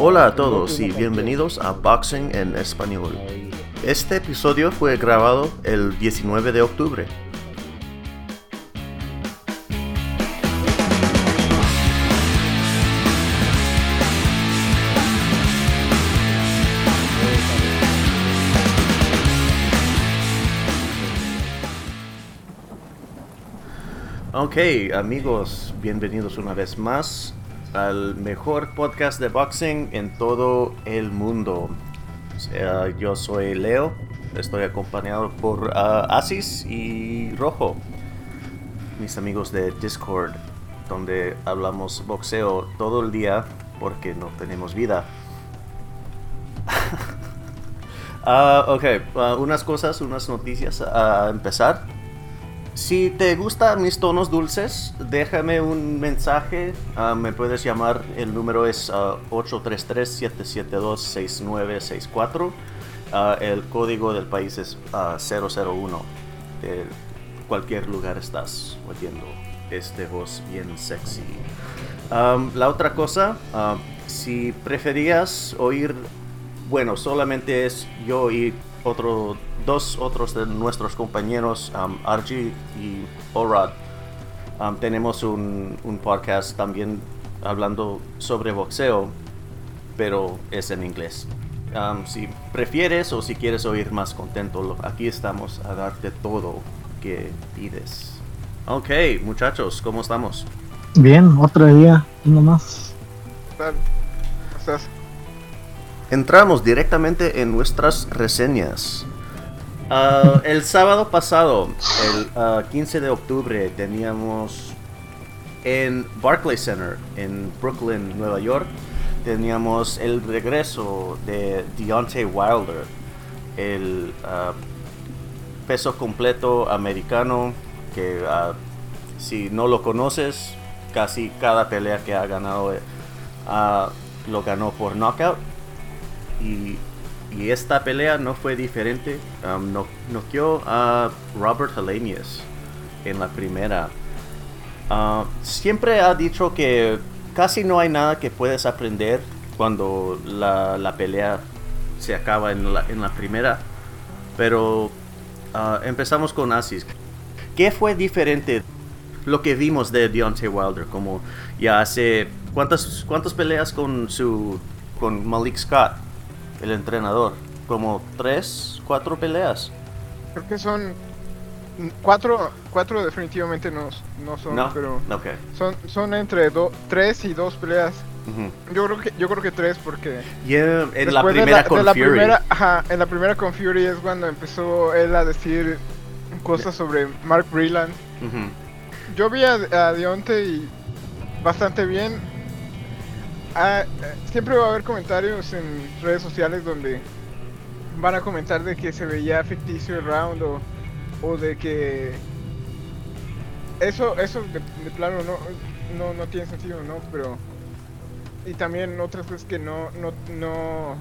Hola a todos y bienvenidos a Boxing en Español. Este episodio fue grabado el 19 de octubre. Ok, amigos, bienvenidos una vez más al mejor podcast de boxing en todo el mundo. yo soy Leo, estoy acompañado por uh, Asis y Rojo, mis amigos de Discord, donde hablamos boxeo todo el día porque no tenemos vida. Ah, ok, uh, unas cosas, unas noticias a empezar. Si te gustan mis tonos dulces, déjame un mensaje. Ah, me puedes llamar. El número es 833-772-6964. Ah, ah, el código del país es 001. De cualquier lugar estás oyendo este voz bien sexy. la otra cosa, si preferías oír, bueno, solamente es yo y otro dos otros de nuestros compañeros, um, y Orad, um, tenemos un, podcast también hablando sobre boxeo, pero es en inglés. Um, si prefieres o si quieres oír más contento, aquí estamos a darte todo que pides. Ok, muchachos, ¿cómo estamos? Bien, otro día, nomás. ¿Cómo estás? Entramos directamente en nuestras reseñas. Ah, el sábado pasado, el 15 ah, de octubre, teníamos en Barclay Center, en Brooklyn, Nueva York, teníamos el regreso de Deontay Wilder, el ah, peso completo americano, que si no lo conoces, casi cada pelea que ha ganado lo ganó por knockout. Y esta pelea no fue diferente. Um, no, noqueó a Robert Helenius en la primera. Uh, siempre ha dicho que casi no hay nada que puedes aprender cuando la, pelea se acaba en la, en la primera. Pero uh, empezamos con Asis. ¿Qué fue diferente lo que vimos de Deontay Wilder? Como ya hace. ¿Cuántas, cuántas peleas con su. con Malik Scott? El entrenador? Como tres, cuatro peleas. Creo que son cuatro, cuatro definitivamente no, no son, pero son, son entre tres y dos peleas. Yo creo que yo creo que tres porque en la primera con Fury. en la primera con Fury es cuando empezó él a decir cosas sobre Mark Breland. Yo vi a, a Dionte bastante bien Ah, siempre va a haber comentarios en redes sociales donde van a comentar de que se veía ficticio el round o, de que eso eso de, plano no, no, tiene sentido, ¿no? Pero y también otras veces que no no no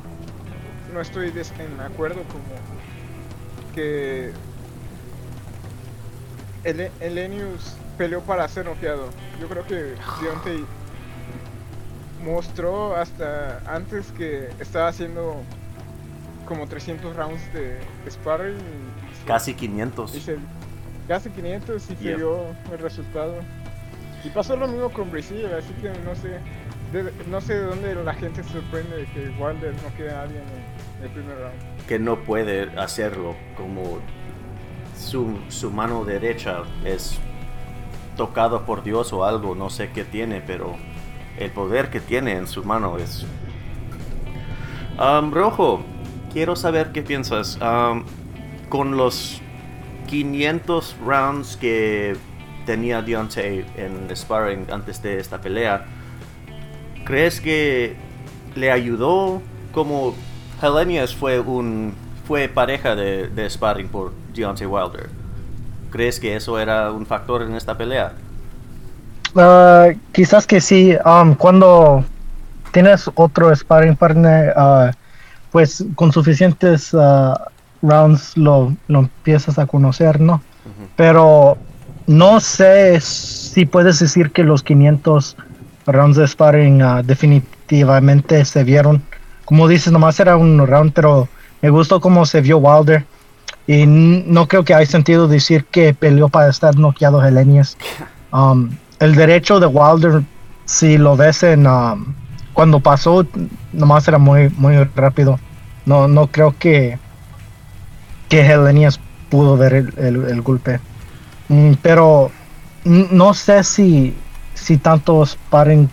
no estoy en acuerdo como que el Elenius peleó para ser noqueado. Yo creo que Deontay mostró hasta antes que estaba haciendo como 300 rounds de sparring. casi 500. casi 500 y se dio el resultado. Y pasó lo mismo con Brasil, así que no sé, de, no sé de dónde la gente se sorprende de que Wilder no quede a alguien en el primer round. Que no puede hacerlo, como su, su mano derecha es tocado por Dios o algo, no sé qué tiene, pero el poder que tiene en su mano es... Um, Rojo, quiero saber qué piensas. Con los 500 rounds que tenía Deontay en sparring antes de esta pelea, ¿crees que le ayudó como Helenius fue un fue pareja de, de sparring por Deontay Wilder? ¿Crees que eso era un factor en esta pelea? Uh, quizás que sí. Um, cuando tienes otro sparring partner, uh, pues con suficientes uh, rounds lo, lo empiezas a conocer, ¿no? Pero no sé si puedes decir que los 500 rounds de sparring uh, definitivamente se vieron. Como dices, nomás era un round, pero me gustó cómo se vio Wilder. Y no creo que hay sentido decir que peleó para estar noqueado Helenius. Um, el derecho de Wilder, si lo ves en um, cuando pasó, nomás era muy muy rápido. No no creo que que Helenius pudo ver el, golpe. Mm, pero no sé si si tantos paren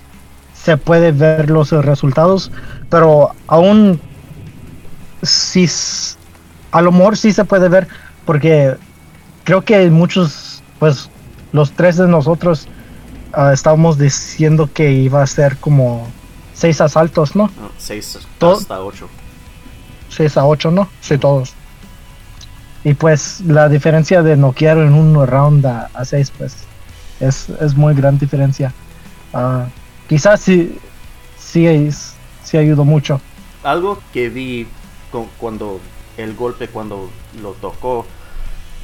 se puede ver los resultados, pero aún si a lo mejor sí se puede ver porque creo que muchos pues los tres de nosotros uh, estábamos diciendo que iba a ser como seis asaltos, ¿no? no seis hasta ocho. Seis a ocho, ¿no? Sí, todos. Y pues la diferencia de noquear en un round a, seis, pues es, es, muy gran diferencia. Uh, quizás sí, sí, sí ayudó mucho. Algo que vi cuando el golpe, cuando lo tocó,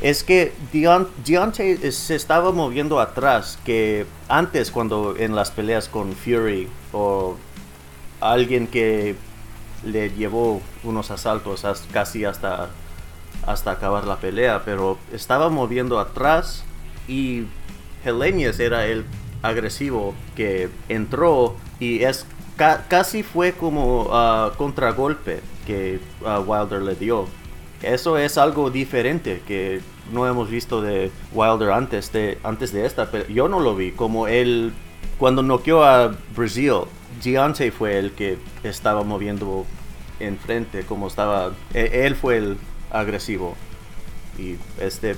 es que Deontay se estaba moviendo atrás, que antes cuando en las peleas con Fury o alguien que le llevó unos asaltos casi hasta, hasta acabar la pelea, pero estaba moviendo atrás y Helenius era el agresivo que entró y es casi fue como uh, contragolpe que uh, Wilder le dio. Eso es algo diferente que no hemos visto de Wilder antes de, antes de esta, pero yo no lo vi. Como él, cuando noqueó a Brasil, Giante fue el que estaba moviendo enfrente, como estaba, e, él fue el agresivo. Y este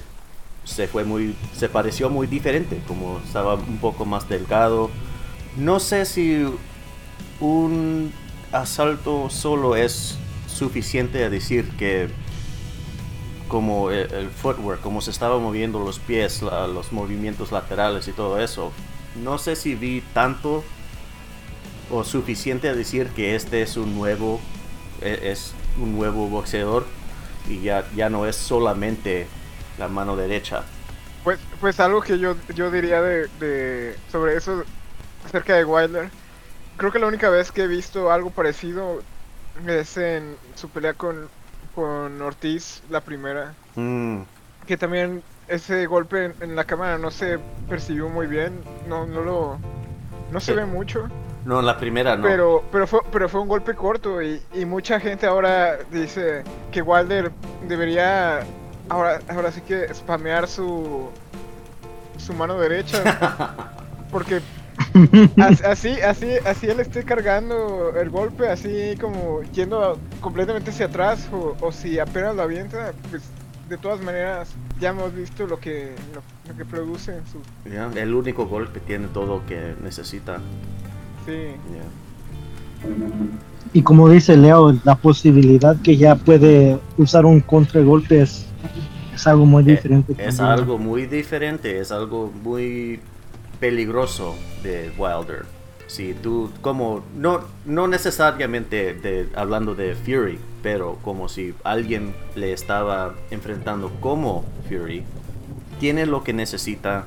se fue muy, se pareció muy diferente, como estaba un poco más delgado. No sé si un asalto solo es suficiente a decir que como el, footwork, como se estaba moviendo los pies, los movimientos laterales y todo eso. No sé si vi tanto o suficiente a decir que este es un nuevo e, es un nuevo boxeador y ya, ya no es solamente la mano derecha. Pues, pues algo que yo, yo diría de, de sobre eso acerca de Wilder. Creo que la única vez que he visto algo parecido es en su pelea con con Ortiz, la primera. Mm. Que también ese golpe en, la cámara no se percibió muy bien. No, no lo. No se ve mucho. No, en la primera no. Pero, pero, fue, pero fue un golpe corto y, mucha gente ahora dice que Wilder debería ahora, ahora sí que spamear su, su mano derecha. porque así, así, así él esté cargando el golpe, así como yendo completamente hacia atrás, o, si apenas lo avienta, pues de todas maneras ya hemos visto lo que, lo, que produce. Su... el único golpe tiene todo lo que necesita. Sí. Y como dice Leo, la posibilidad que ya puede usar un contragolpe es, es algo muy eh, diferente. es algo muy diferente, es algo muy peligroso de Wilder. Si tú, como, no, no necesariamente hablando de Fury, pero como si alguien le estaba enfrentando como Fury, tiene lo que necesita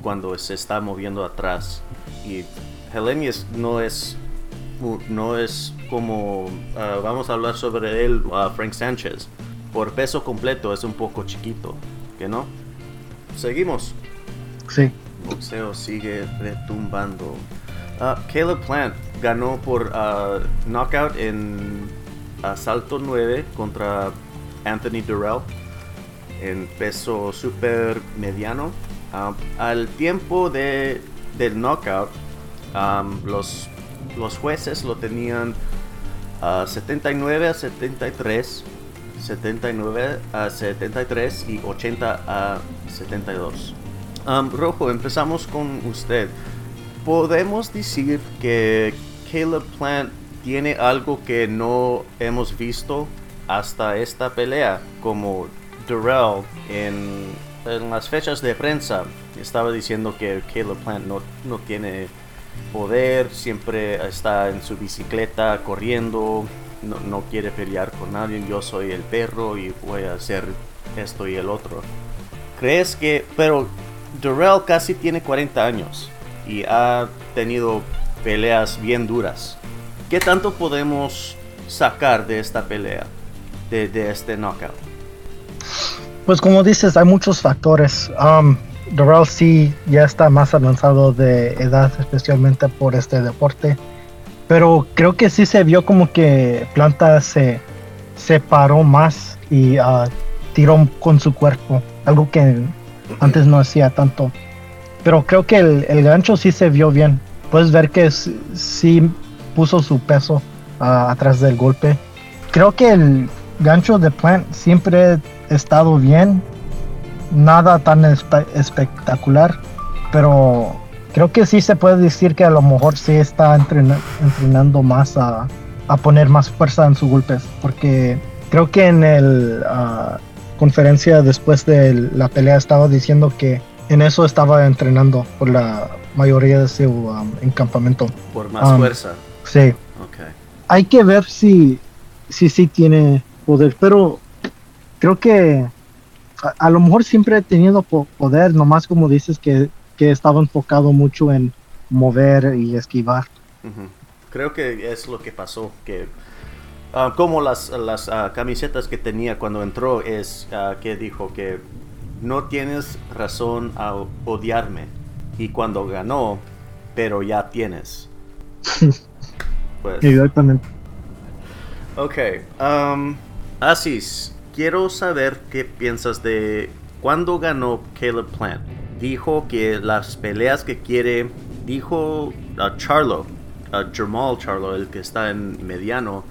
cuando se está moviendo atrás. Y Helenius no es, no es como, ah, vamos a hablar sobre él, a Frank Sánchez. Por peso completo es un poco chiquito, ¿que no? Seguimos. Sí boxeo sigue retumbando. Uh, Caleb Plant ganó por uh, knockout en asalto 9 contra Anthony Durrell en peso super mediano. Um, al tiempo de, del knockout, los, los jueces lo tenían 79 a 73, 79 a 73 y 80 a 72. Rojo, empezamos con usted. ¿Podemos decir que Caleb Plant tiene algo que no hemos visto hasta esta pelea? Como Durrell en, las fechas de prensa estaba diciendo que Caleb Plant no, no tiene poder, siempre está en su bicicleta corriendo no, quiere pelear con nadie, yo soy el perro y voy a hacer esto y el otro. ¿Crees que, pero Durrell casi tiene 40 años y ha tenido peleas bien duras. ¿Qué tanto podemos sacar de esta pelea, de, este knockout? Pues como dices, hay muchos factores. Um, Durrell sí ya está más avanzado de edad, especialmente por este deporte. Pero creo que sí se vio como que Planta se separó más y uh, tiró con su cuerpo, algo que antes no hacía tanto. Pero creo que el, gancho sí se vio bien. Puedes ver que sí puso su peso atrás del golpe. Creo que el gancho de Plant siempre ha estado bien. Nada tan espectacular. Pero creo que sí se puede decir que a lo mejor sí está entrenando más a, poner más fuerza en sus golpes, porque creo que en el ah, conferencia después de la pelea estaba diciendo que en eso estaba entrenando por la mayoría de su um, encampamento. Por más um, fuerza. Sí. Hay que ver si si sí tiene poder, pero creo que a, a, lo mejor siempre he tenido poder, nomás como dices que que estaba enfocado mucho en mover y esquivar. Creo que es lo que pasó, que ah, como las, las ah, camisetas que tenía cuando entró es ah, que dijo que no tienes razón a odiarme y cuando ganó, pero ya tienes. pues. Exactamente. Ok, um, Asis, quiero saber qué piensas de cuando ganó Caleb Plant dijo que las peleas que quiere, dijo a Charlo, a Jamal Charlo, el que está en mediano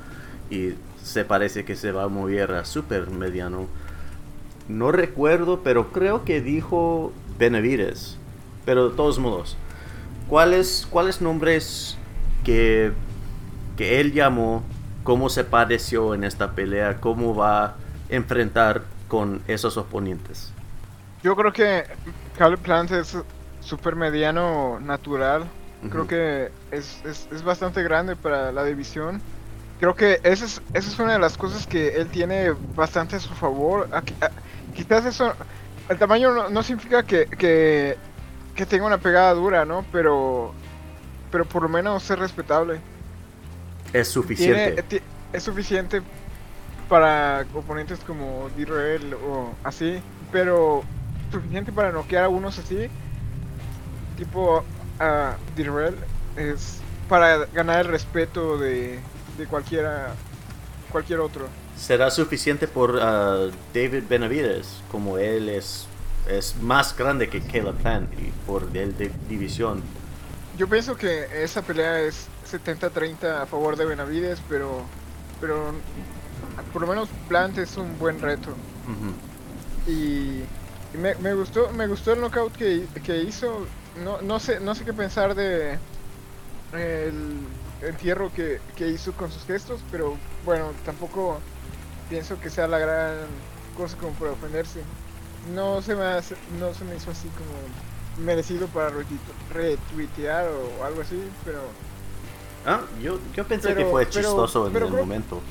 y se parece que se va a mover a super mediano. No recuerdo, pero creo que dijo Benavides. Pero de todos modos, ¿cuáles, cuáles nombres que, que él llamó, cómo se pareció en esta pelea, cómo va a enfrentar con esos oponentes? Yo creo que Caleb Plant es super mediano natural. Creo que es, es, bastante grande para la división. Creo que esa es, esa es una de las cosas que él tiene bastante a su favor. quizás eso, el tamaño no, significa que, que, que, tenga una pegada dura, ¿no? Pero, pero por lo menos es respetable. Es suficiente. es suficiente para oponentes como d o así. Pero suficiente para noquear a unos así, tipo a uh, es para ganar el respeto de, de cualquiera, cualquier otro. ¿Será suficiente por ah, David Benavides, como él es, es más grande que Caleb Plant y por el de división? Yo pienso que esa pelea es 70-30 a favor de Benavides, pero, pero por lo menos Plant es un buen reto. Y me, me, gustó me gustó el knockout que, que hizo. No, no sé no sé qué pensar de el entierro que, que hizo con sus gestos, pero bueno, tampoco pienso que sea la gran cosa como para ofenderse. No se me hace, no se me hizo así como merecido para retuitear o algo así, pero Ah, yo, yo pensé que fue chistoso en el momento.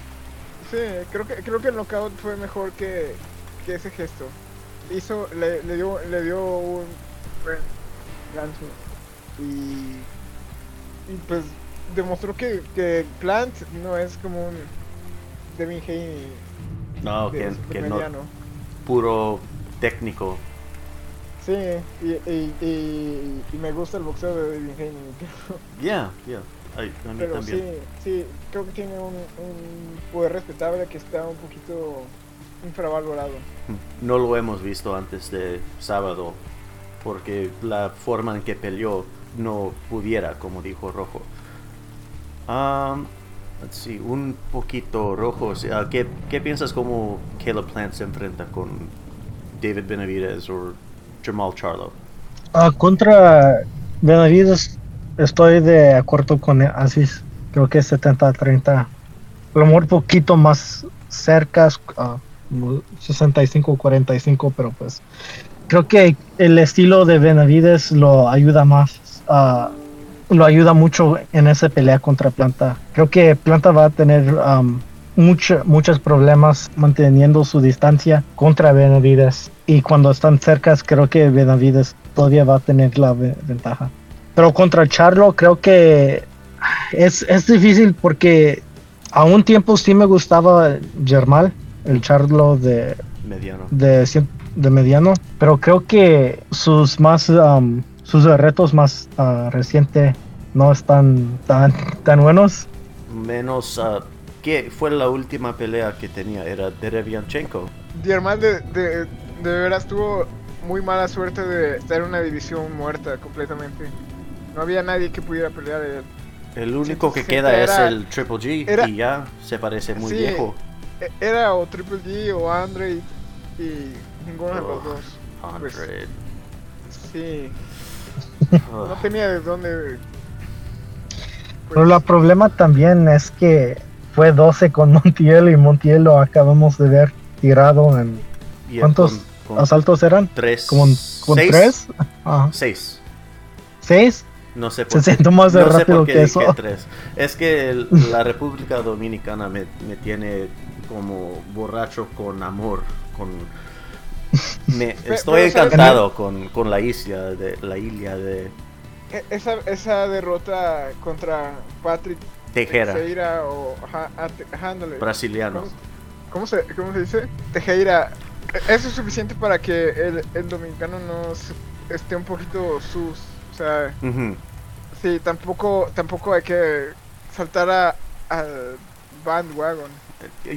Sí, creo que creo que el knockout fue mejor que, que ese gesto hizo, le, le, dio, le dio un gancho y, y pues demostró que, que Plant no es como un Devin Haney. No, que, que no. Puro técnico. Sí, y, y, y, y, me gusta el boxeo de Devin Haney. Ya, ya. Pero sí, sí, creo que tiene un, un poder respetable que está un poquito infravalorado. No lo hemos visto antes de sábado, porque la forma en que peleó no pudiera, como dijo Rojo. Um, sí, un poquito rojo. ¿qué, ¿Qué piensas cómo Caleb Plant se enfrenta con David Benavides o Jamal Charlo? Uh, contra Benavides estoy de acuerdo con Asis. Creo que es 70-30. A lo mejor poquito más cerca. Uh, 65-45, pero pues creo que el estilo de Benavides lo ayuda más, lo ayuda mucho en esa pelea contra Planta. Creo que Planta va a tener mucho, muchos problemas manteniendo su distancia contra Benavides. Y cuando están cerca, creo que Benavides todavía va a tener la ventaja. Pero contra Charlo, creo que es, es difícil porque a un tiempo sí me gustaba Germal, el Charlo de mediano. De, de mediano, pero creo que sus más um, sus retos más uh, recientes no están tan tan buenos. Menos uh, ¿qué fue la última pelea que tenía? Era Derevianchenko. Germal de, de, de veras tuvo muy mala suerte de estar en una división muerta completamente. No había nadie que pudiera pelear. El, el único que queda es el Triple G y ya se parece muy viejo. E, era o Triple G o Andre y, ninguno de los dos. Andre. Pues, sí. No tenía de dónde. Pero el problema también es que fue 12 con Montiel y Montiel lo acabamos de ver tirado en. ¿Cuántos asaltos eran? Tres. ¿Como, seis, tres? Seis. ¿Seis? No sé por Se qué, más no rápido que eso. Tres. Es que la República Dominicana me, me, tiene como borracho con amor, con me, estoy encantado con, con, la isla de la isla de e, esa, esa derrota contra Patrick Tejera o brasiliano. ¿Cómo, se, ¿Cómo se dice? Tejera. E, eso es suficiente para que el, el dominicano no esté un poquito sus, o sea, Sí, tampoco, tampoco hay que saltar a, al bandwagon.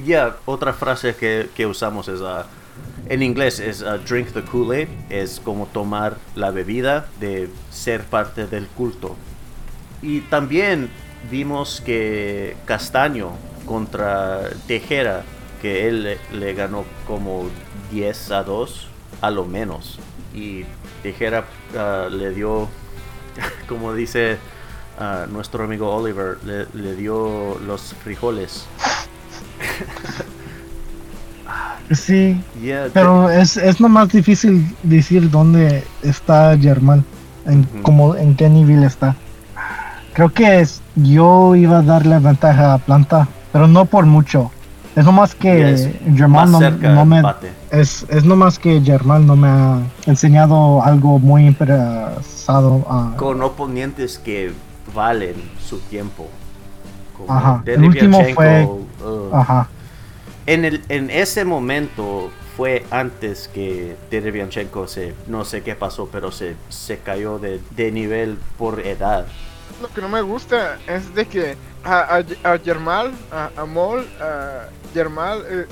Ya, otra frase que, que, usamos es, uh, en inglés es uh, drink the Kool-Aid, es como tomar la bebida de ser parte del culto. Y también vimos que Castaño contra Tejera, que él le, ganó como 10 a 2, a lo menos. Y Tejera uh, le dio como dice uh, nuestro amigo Oliver, le, le dio los frijoles. sí, pero es, es más difícil decir dónde está Germán, en, como, en qué nivel está. Creo que es, yo iba a darle ventaja a Planta, pero no por mucho. Es nomás que Germán no, me es, es nomás que Germán no me ha enseñado algo muy interesado con oponentes que valen su tiempo. ajá. El último fue ajá. En el en ese momento fue antes que Derevianchenko se no sé qué pasó, pero se se cayó de, de nivel por edad. Lo que no me gusta es de que a, a, a Germal, a, a Mol, a Germal eh,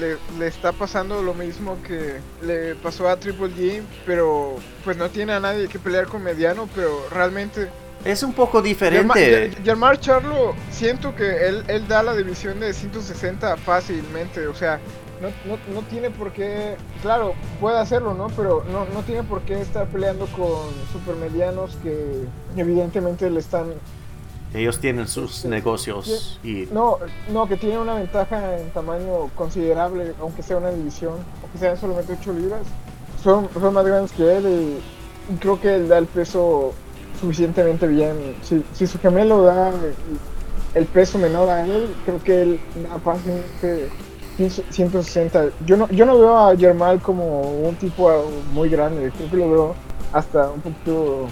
eh, le, está pasando lo mismo que le pasó a Triple G, pero pues no tiene a nadie que pelear con mediano, pero realmente... Es un poco diferente. Germán Charlo, siento que él, él da la división de 160 fácilmente, o sea, no, no, no, tiene por qué, claro, puede hacerlo, ¿no? Pero no, no tiene por qué estar peleando con supermedianos que evidentemente le están ellos tienen sus negocios y... No, no, que tienen una ventaja en tamaño considerable, aunque sea una división, aunque sean solamente 8 libras. Son, son más grandes que él y, creo que él da el peso suficientemente bien. Si, si su gemelo da el peso menor a él, creo que él da fácilmente 160. Yo no, yo no veo a Germal como un tipo muy grande, creo que lo veo hasta un poquito...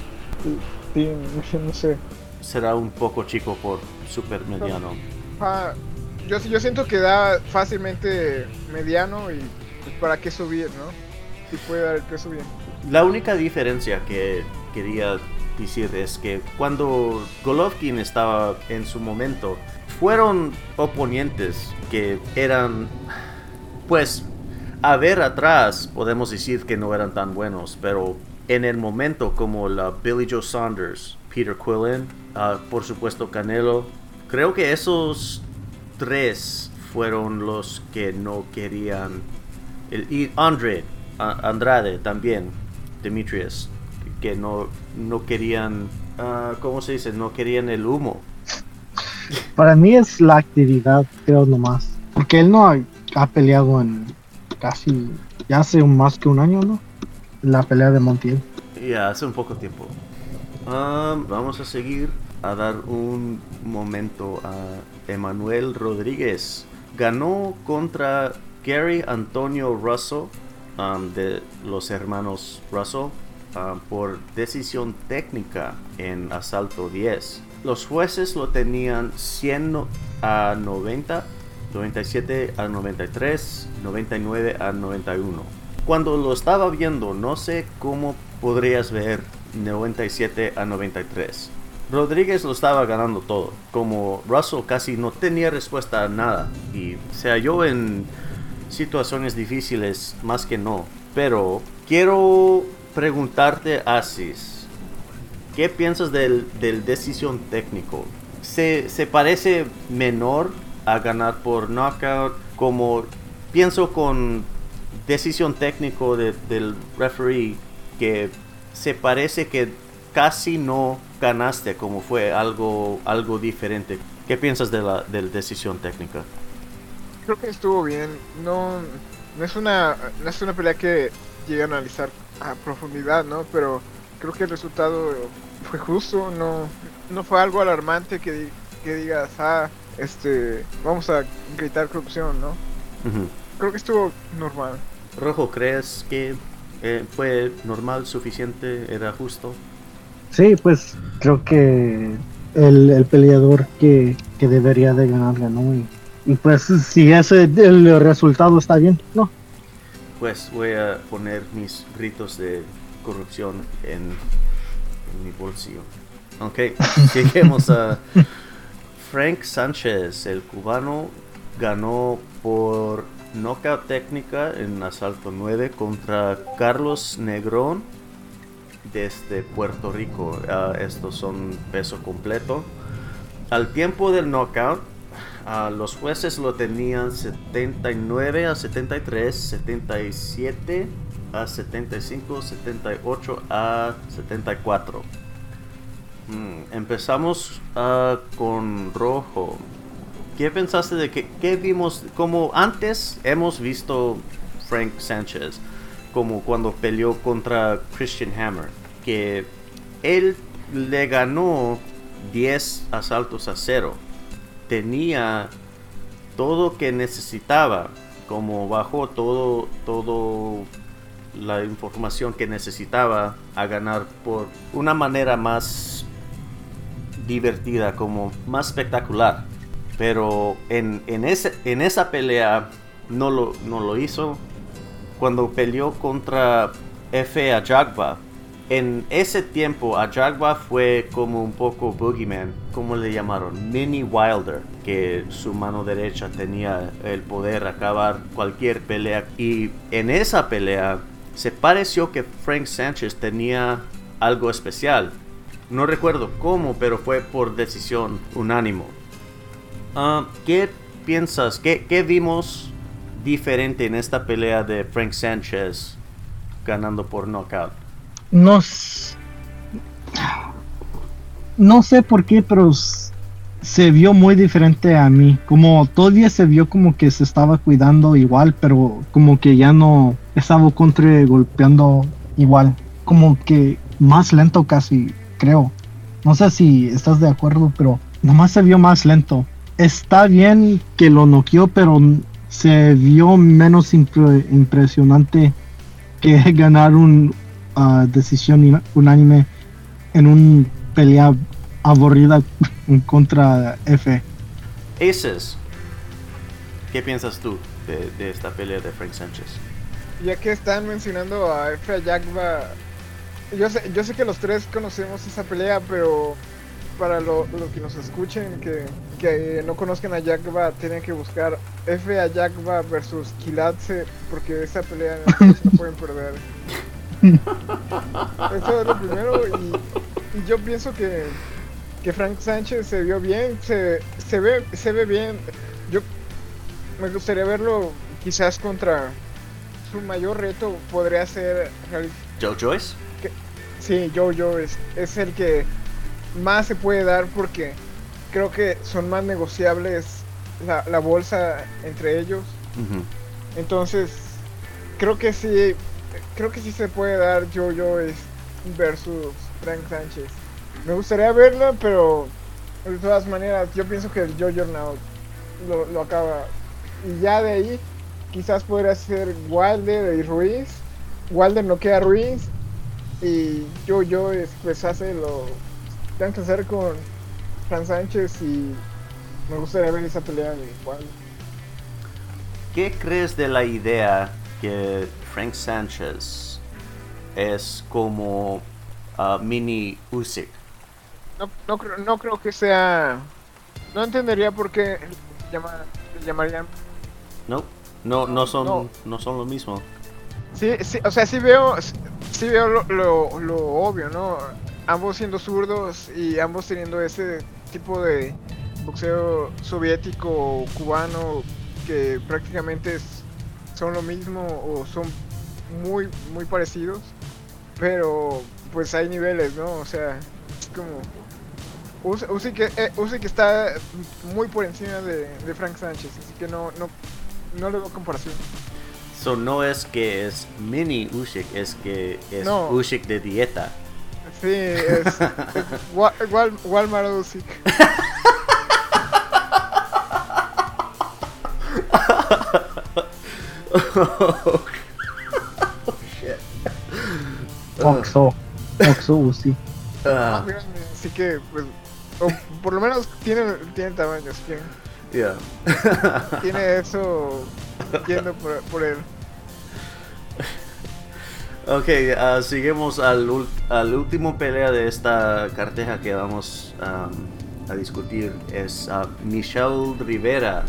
Sí, no sé será un poco chico por super mediano. Ah, yo, yo siento que da fácilmente mediano y pues, para qué subir, ¿no? Si puede dar el peso bien. La única diferencia que quería decir es que cuando Golovkin estaba en su momento, fueron oponentes que eran, pues, a ver atrás podemos decir que no eran tan buenos, pero en el momento como la Billy Joe Saunders, Peter Quillen, uh, por supuesto Canelo. Creo que esos tres fueron los que no querían. y Andre, Andrade también, Demetrius, que no, no querían, uh, ¿cómo se dice? No querían el humo. Para mí es la actividad, creo nomás. Porque él no ha, peleado en casi, ya hace más que un año, ¿no? La pelea de Montiel. Ya, hace un poco tiempo. Ah, vamos a seguir a dar un momento a Emanuel Rodríguez ganó contra Gary Antonio Russell um, de los hermanos Russell um, por decisión técnica en asalto 10. Los jueces lo tenían 100 a 90, 97 a 93, 99 a 91. Cuando lo estaba viendo, no sé cómo podrías ver 97 a 93. Rodríguez lo estaba ganando todo. Como Russell casi no tenía respuesta a nada. Y se halló en situaciones difíciles más que no. Pero quiero preguntarte, Asis, ¿qué piensas del, del decisión técnico? ¿Se, ¿Se parece menor a ganar por knockout? Como pienso con decisión técnico del referee que se parece que casi no ganaste como fue algo algo diferente. ¿Qué piensas de la decisión técnica? Creo que estuvo bien. No, no es una no es una pelea que llegue a analizar a profundidad, ¿no? Pero creo que el resultado fue justo. No no fue algo alarmante que, que digas ah este vamos a gritar corrupción, ¿no? Creo que estuvo normal. Rojo, ¿crees que eh, ¿Fue normal, suficiente, era justo? Sí, pues creo que el, peleador que, debería de ganar ganó y, pues si ese el resultado está bien, no. Pues voy a poner mis ritos de corrupción en, mi bolsillo. Ok, lleguemos a Frank Sánchez, el cubano, ganó por knockout técnica en asalto 9 contra Carlos Negrón desde Puerto Rico. Ah, estos son peso completo. Al tiempo del knockout, uh, los jueces lo tenían 79 a 73, 77 a 75, 78 a 74. Mm, empezamos uh, con rojo. ¿Qué pensaste de que qué vimos? Como antes hemos visto Frank Sánchez, como cuando peleó contra Christian Hammer, que él le ganó 10 asaltos a cero. Tenía todo que necesitaba, como bajó todo, todo la información que necesitaba a ganar por una manera más divertida, como más espectacular. Pero en, en, ese, en esa pelea no lo, no lo hizo. Cuando peleó contra F. Ajagba, en ese tiempo Ajagba fue como un poco boogeyman, como le llamaron, mini Wilder, que su mano derecha tenía el poder acabar cualquier pelea. Y en esa pelea se pareció que Frank Sánchez tenía algo especial. No recuerdo cómo, pero fue por decisión unánimo. Ah, ¿Qué piensas? ¿Qué, vimos diferente en esta pelea de Frank Sánchez ganando por knockout? No, no sé por qué, pero se vio muy diferente a mí. Como todavía se vio como que se estaba cuidando igual, pero como que ya no estaba contra golpeando igual. Como que más lento casi, creo. No sé si estás de acuerdo, pero nomás se vio más lento está bien que lo noqueó, pero se vio menos impresionante que ganar una ah, decisión unánime en una pelea aburrida contra F. Aces, ¿qué piensas tú de, esta pelea de Frank Sánchez? Ya que están mencionando a F. Ayagba, yo sé, yo sé que los tres conocemos esa pelea, pero para los que nos escuchen que, que no conozcan a Jagba, tienen que buscar F a Jagba versus Kilatse, porque esa pelea no se pueden perder. Eso es lo primero, y, yo pienso que, que, Frank Sánchez se vio bien, se, se, ve, se ve bien. Yo me gustaría verlo quizás contra su mayor reto podría ser Joe Joyce. sí, Joe Joyce es el que más se puede dar porque creo que son más negociables la, bolsa entre ellos. Entonces, creo que sí, creo que sí se puede dar Jojo versus Frank Sánchez. Me gustaría verlo, pero de todas maneras, yo pienso que el Jojo Now lo, lo acaba y ya de ahí quizás podría ser Wilder y Ruiz. Wilder no queda Ruiz y yo pues hace lo tengo que hacer con Fran Sánchez y me gustaría ver esa pelea de Wilder. ¿Qué crees de la idea que Frank Sánchez es como uh, mini Usyk? No, no, creo, no creo que sea... No entendería por qué llama, llamarían... No, no, no son, no. no son lo mismo. Sí, sí, o sea, sí veo, sí veo lo, lo, lo, obvio, ¿no? Ambos siendo zurdos y ambos teniendo ese tipo de boxeo soviético o cubano que prácticamente es, son lo mismo o son muy, muy parecidos. Pero pues hay niveles, ¿no? O sea, es como... Usyk que, eh, que está muy por encima de, de, Frank Sánchez, así que no, no, no le doy comparación. So, no es que es mini Usyk, es que es no. Usyk de dieta. Sí, es, es Wal, Wal, Walmart Usyk. oh, shit. Oxo. Oxo Uzi. Uh. Así que, pues, o por lo menos tiene, tiene tamaño, así que. Yeah. tiene eso yendo por, por él. Ok, uh, seguimos al, al, último pelea de esta carteja que vamos um, a discutir. Es uh, Michelle Rivera,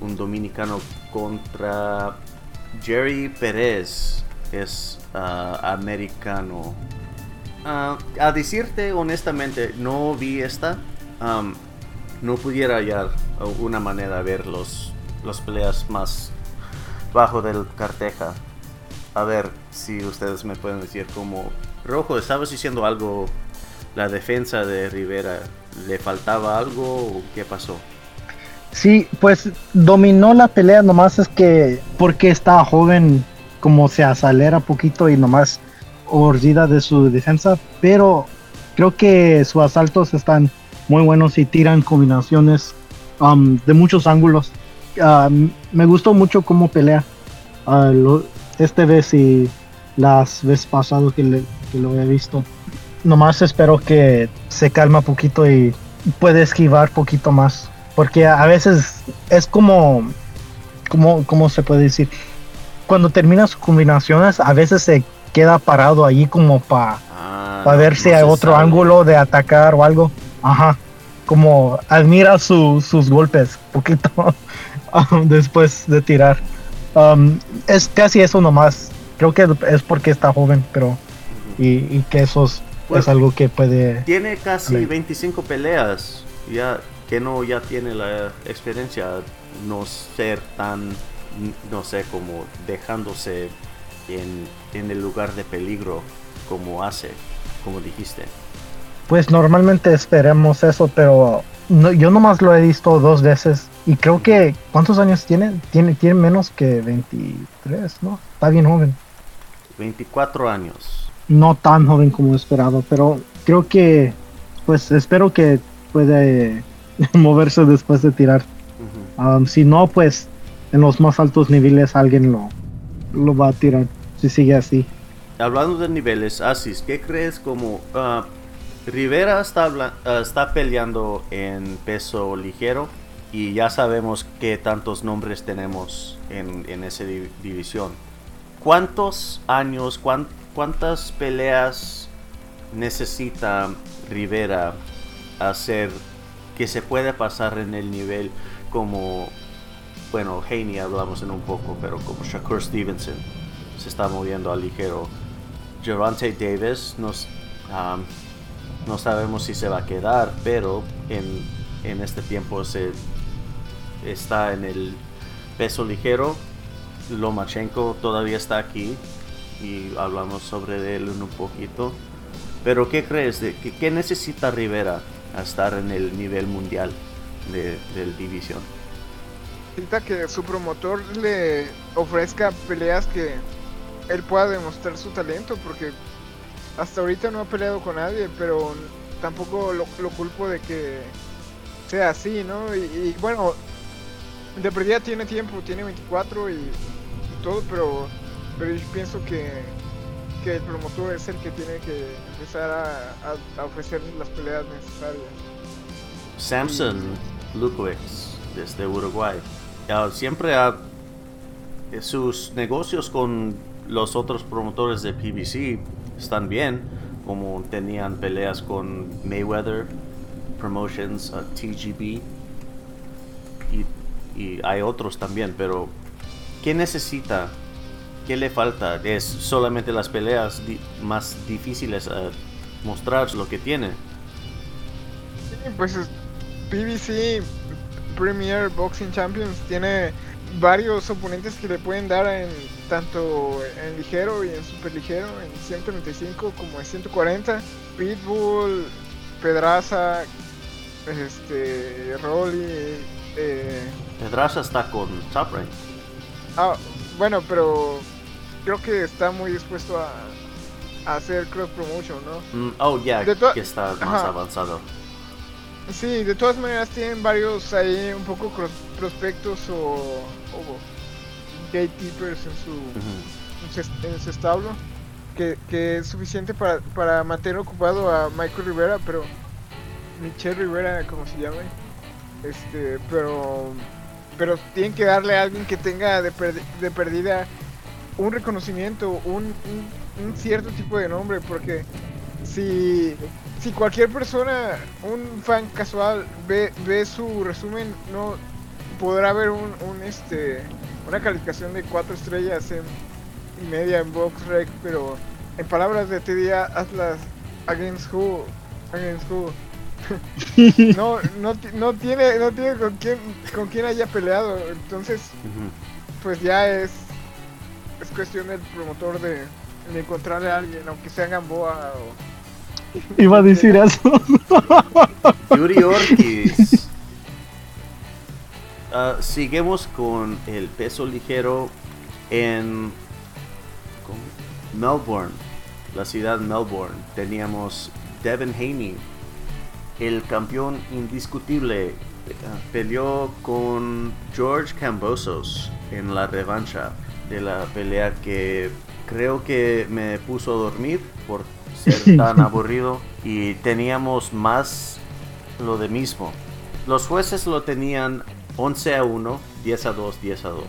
un dominicano contra Jerry Pérez, es uh, americano. a decirte honestamente, no vi esta. No pudiera hallar una manera de ver los, los peleas más bajo del carteja. A ver si ustedes me pueden decir como Rojo, estabas diciendo algo, la defensa de Rivera, ¿le faltaba algo o qué pasó? Sí, pues dominó la pelea, nomás es que porque estaba joven, como se acelera poquito y nomás urdida de su defensa, pero creo que sus asaltos están muy buenos y tiran combinaciones um, de muchos ángulos. Uh, me gustó mucho cómo pelea. Uh, lo, este vez y las veces pasado que, le, que lo he visto. Nomás espero que se calma poquito y puede esquivar poquito más. Porque a veces es como, como, ¿cómo se puede decir? Cuando termina sus combinaciones, a veces se queda parado ahí como para ah, pa ver si no hay otro sabe. ángulo de atacar o algo. Ajá. Como admira su- sus golpes poquito um, después de tirar. Um, es casi eso nomás. Creo que es porque está joven, pero y, y que eso es, Pues- es algo que puede Tiene casi Amén. 25 peleas, ya que no ya tiene la experiencia, no ser tan, no sé, como dejándose en, en el lugar de peligro como hace, como dijiste. Pues normalmente esperemos eso, pero no- yo nomás lo he visto dos veces y creo que ¿cuántos años tiene? Tiene tiene menos que 23, ¿no? Está bien joven. 24 años. No tan joven como esperado, pero creo que pues espero que puede moverse después de tirar. Um, si no, pues en los más altos niveles alguien lo, lo va a tirar si sigue así. Hablando de niveles, Asis, ¿qué crees como ah, Rivera está, ah, está peleando en peso ligero y ya sabemos qué tantos nombres tenemos en, en esa di- división? ¿Cuántos años, cuán- cuántas peleas necesita Rivera hacer que se pueda pasar en el nivel como, bueno, Haney hablamos en un poco, pero como Shakur Stevenson se está moviendo al ligero. Gervonta Davis um, no sabemos si se va a quedar, pero en, en este tiempo se está en el peso ligero. Lomachenko todavía está aquí y hablamos sobre él un poquito. Pero ¿qué crees? que- ¿Qué necesita Rivera a estar en el nivel mundial de, del división? Necesita que su promotor le ofrezca peleas que él pueda demostrar su talento, porque hasta ahorita no ha peleado con nadie, pero tampoco lo, lo culpo de que sea así, ¿no? Y, y bueno, de perdida tiene tiempo, tiene 24 y, todo, pero, pero yo pienso que, que el promotor es el que tiene que empezar a, ofrecer las peleas necesarias. Samson Lukowicz, desde Uruguay, siempre ha sus negocios con los otros promotores de PBC están bien, como tenían peleas con Mayweather, Promotions, uh, TGB y, hay otros también, pero ¿qué necesita? ¿Qué le falta? ¿Es solamente las peleas más difíciles a mostrar lo que tiene? pues PBC Premier Boxing Champions tiene varios oponentes que le pueden dar en tanto en ligero y en super ligero, en 195 como en 140. Pitbull, Pedraza, este, Rolly. Eh... Pedraza está con Top Rank. Ah, bueno, pero creo que está muy dispuesto a, hacer cross promotion, ¿no? Mm, oh, ya, que está más avanzado. Sí, de todas maneras tienen varios ahí un poco prospectos o gatekeepers en su, en su establo que, que, es suficiente para, para mantener ocupado a Michael Rivera, pero Michelle Rivera, como se llama, este, pero pero tienen que darle a alguien que tenga de, de perdida un reconocimiento, un, un, cierto tipo de nombre, porque si, si cualquier persona, un fan casual, ve, ve su resumen, no podrá ver un, un este una calificación de 4 estrellas en, y media en BoxRec, pero en palabras de TDA Atlas Against Who, Against Who. no, no, no tiene, no tiene con quién, con quién haya peleado, entonces, pues ya es, es cuestión del promotor de, de encontrarle a alguien, aunque sea Gamboa o... Iba a decir eso. Yuri Ortiz Uh, seguimos con el peso ligero en Melbourne, la ciudad Melbourne. Teníamos Devin Haney, el campeón indiscutible. Uh, peleó con George Cambosos en la revancha de la pelea que creo que me puso a dormir por ser tan aburrido y teníamos más lo de mismo. Los jueces lo tenían 11 a 1, 10 a 2, 10 a 2.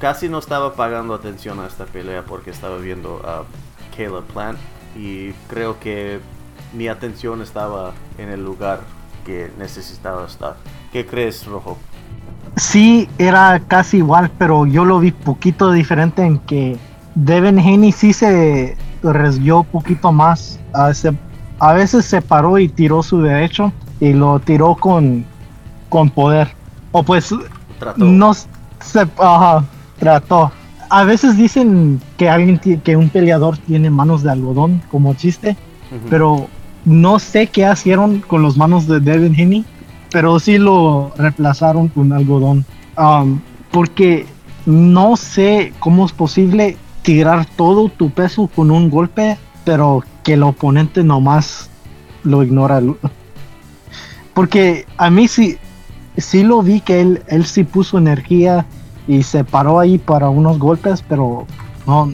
Casi no estaba pagando atención a esta pelea porque estaba viendo a Caleb Plant y creo que mi atención estaba en el lugar que necesitaba estar. ¿Qué crees, Rojo? Sí, era casi igual, pero yo lo vi poquito diferente en que Devin Haney sí se resguió un poquito más. A, a veces se paró y tiró su derecho y lo tiró con, con poder o pues no se trató. A veces dicen que alguien que un peleador tiene manos de algodón como chiste, pero no sé qué hicieron con las manos de Devin Haney, pero sí lo reemplazaron con algodón. Porque no sé cómo es posible tirar todo tu peso con un golpe, pero que el oponente nomás lo ignora. Porque a mí sí, sí lo vi que él, él sí puso energía y se paró ahí para unos golpes, pero no,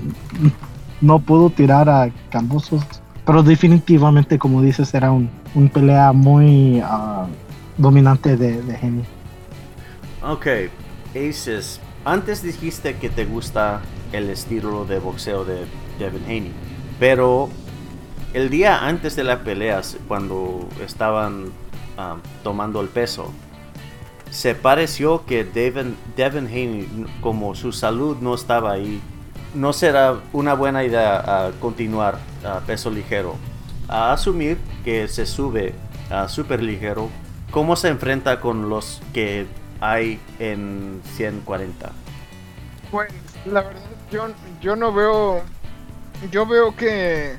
no pudo tirar a Cambosos. Pero definitivamente, como dices, era un, pelea muy ah, dominante de, de Henry. Ok, Aces, antes dijiste que te gusta el estilo de boxeo de Devin Haney, pero el día antes de la pelea, cuando estaban ah, tomando el peso, se pareció que Devin, Devin Haney, como su salud no estaba ahí, no será una buena idea continuar a peso ligero. A asumir que se sube a super ligero, ¿cómo se enfrenta con los que hay en 140? Pues la verdad yo, yo no veo, yo veo que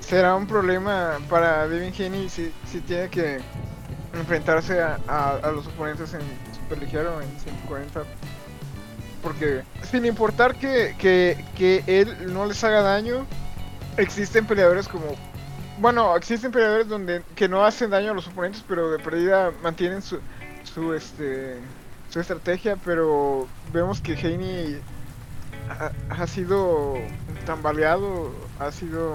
será un problema para Devin Haney si, si tiene que enfrentarse a, los oponentes en super ligero, en 140. Porque sin importar que, que, él no les haga daño, existen peleadores como... Bueno, existen peleadores donde que no hacen daño a los oponentes, pero de perdida mantienen su, su este su estrategia, pero vemos que Heine ha, sido tambaleado, ha sido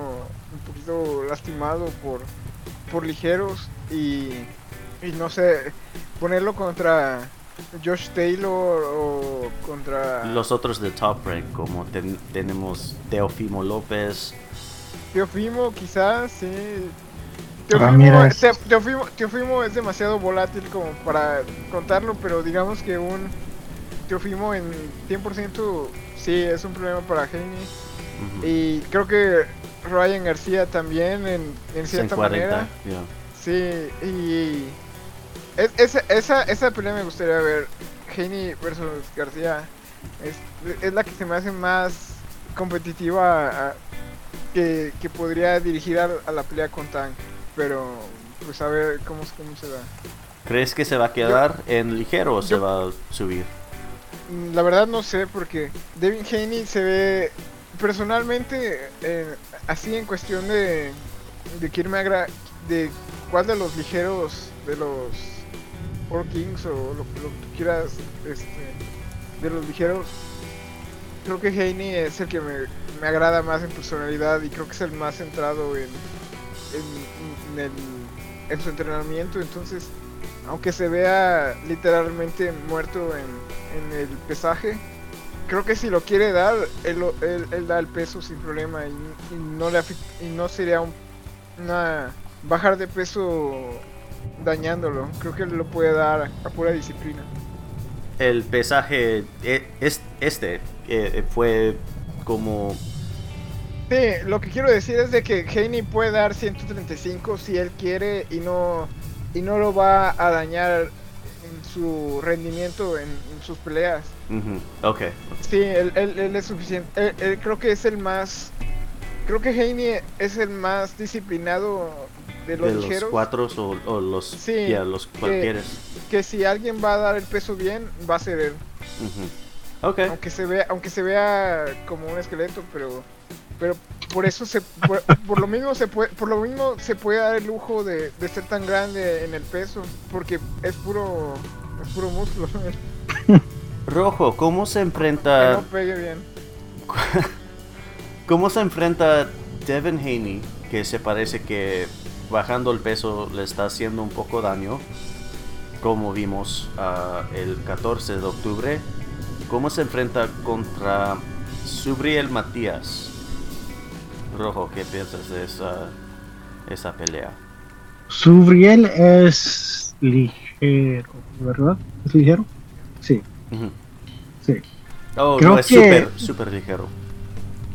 un poquito lastimado por, por ligeros y, y no sé, ponerlo contra Josh Taylor o contra... Los otros de Top Rank, como tenemos Teofimo López. Teofimo quizás, sí. Teofimo, Teofimo, es demasiado volátil como para contarlo, pero digamos que un Teofimo en 100% sí es un problema para Heine. Y creo que Ryan García también en, en cierta manera. Sí, y esa, esa, esa pelea me gustaría ver. Heine versus García. Es, es, la que se me hace más competitiva que, que, podría dirigir a, la pelea con Tank. Pero pues a ver cómo, cómo se da. ¿Crees que se va a quedar en ligero o se va a subir? Mm, la verdad no sé porque Devin Haney se ve personalmente eh, así en cuestión de de quién me de cuál de los ligeros de los Four Kings o lo, que tú quieras este, de los ligeros. Creo que Heine es el que me, me, agrada más en personalidad y creo que es el más centrado en, en, su entrenamiento. Entonces, aunque se vea literalmente muerto en, en el pesaje, creo que si lo quiere dar, él, él, da el peso sin problema y, no, le y no sería un, una bajar de peso dañándolo. Creo que lo puede dar a pura disciplina. El pesaje e, es, este eh, fue como... Sí, lo que quiero decir es de que Haney puede dar 135 si él quiere y no, y no lo va a dañar en su rendimiento en, sus peleas. Ok. Sí, él, es suficiente. creo que es el más... Creo que Haney es el más disciplinado de los, cuatro o, los, sí, los cualquiera. Que, si alguien va a dar el peso bien, va a ser él. okay. Aunque se vea, aunque se vea como un esqueleto, pero pero por eso se por, lo mismo se puede por lo mismo se puede dar el lujo de, ser tan grande en el peso porque es puro es puro músculo rojo cómo se enfrenta no pegue bien cómo se enfrenta Devin Haney que se parece que bajando el peso le está haciendo un poco daño, como vimos ah, el 14 de octubre. ¿Cómo se enfrenta contra Subriel Matías? Rojo, ¿qué piensas de esa, esa pelea? Subriel es ligero, ¿verdad? ¿Es ligero? Sí. Sí. Oh, Creo no, es súper, súper ligero.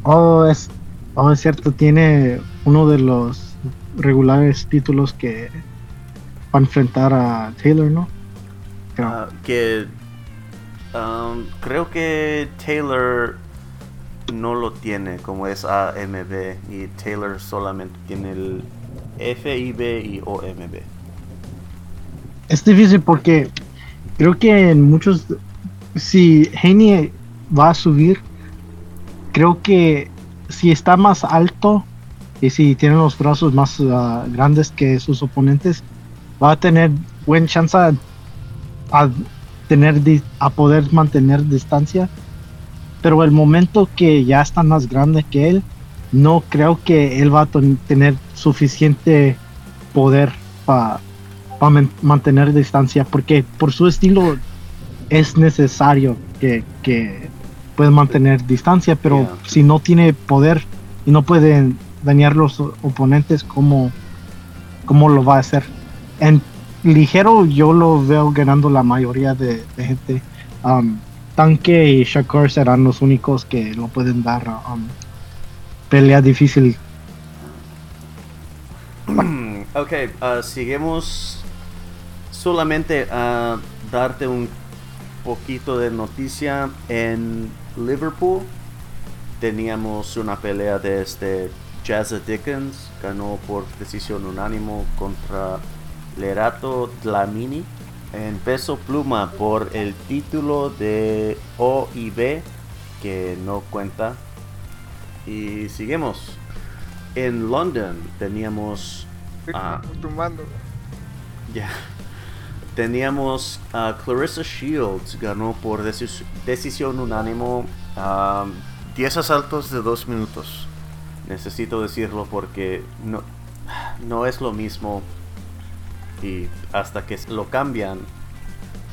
Oh es, oh, es cierto, tiene uno de los regulares títulos que va a enfrentar a Taylor, ¿no? Ah, que um, creo que Taylor no lo tiene como es AMB y Taylor solamente tiene el FIB y OMB. Es difícil porque creo que en muchos si Haney va a subir creo que si está más alto y si tiene los brazos más ah, grandes que sus oponentes, va a tener buen chance a, tener a poder mantener distancia. Pero el momento que ya está más grande que él, no creo que él va a tener suficiente poder para mantener distancia, porque por su estilo es necesario que, que pueda mantener distancia, pero si no tiene poder y no puede dañar los oponentes, como cómo lo va a hacer? En ligero yo lo veo ganando la mayoría de, gente. Um, Tanque y Shakur serán los únicos que lo pueden dar um, pelea difícil. ok, uh, seguimos solamente a darte un poquito de noticia en Liverpool. Teníamos una pelea de este Jazza Dickens ganó por decisión unánimo contra Lerato Dlamini en peso pluma por el título de OIB que no cuenta. Y seguimos. En London teníamos... Uh, Ya. teníamos a Clarissa Shields, ganó por decisión unánimo 10 asaltos de 2 minutos. Necesito decirlo porque no, no es lo mismo y hasta que lo cambian,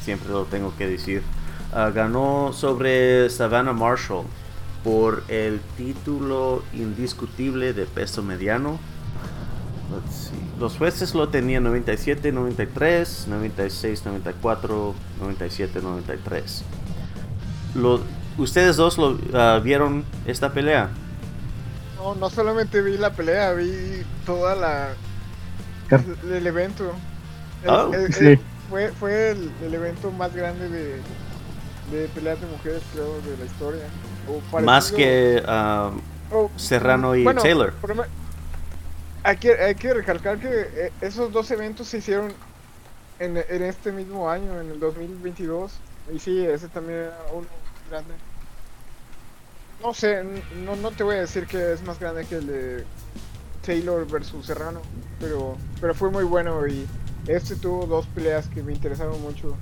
siempre lo tengo que decir. Ah, ganó sobre Savannah Marshall por el título indiscutible de peso mediano. Los jueces lo tenían 97, 93, 96, 94, 97, 93. ¿Ustedes dos lo, ah, vieron esta pelea? No, no solamente vi la pelea, vi toda la el, evento. Ah, fue fue el, evento más grande de, de peleas de mujeres, creo, de la historia. Más que uh, Serrano y Taylor. Hay que, hay que recalcar que eh, esos dos eventos se hicieron en, en, este mismo año, en el 2022. Y sí, ese también era uno grande. No sé, no, te voy a decir que es más grande que el de Taylor versus Serrano, pero, pero fue muy bueno y este tuvo dos peleas que me interesaron mucho.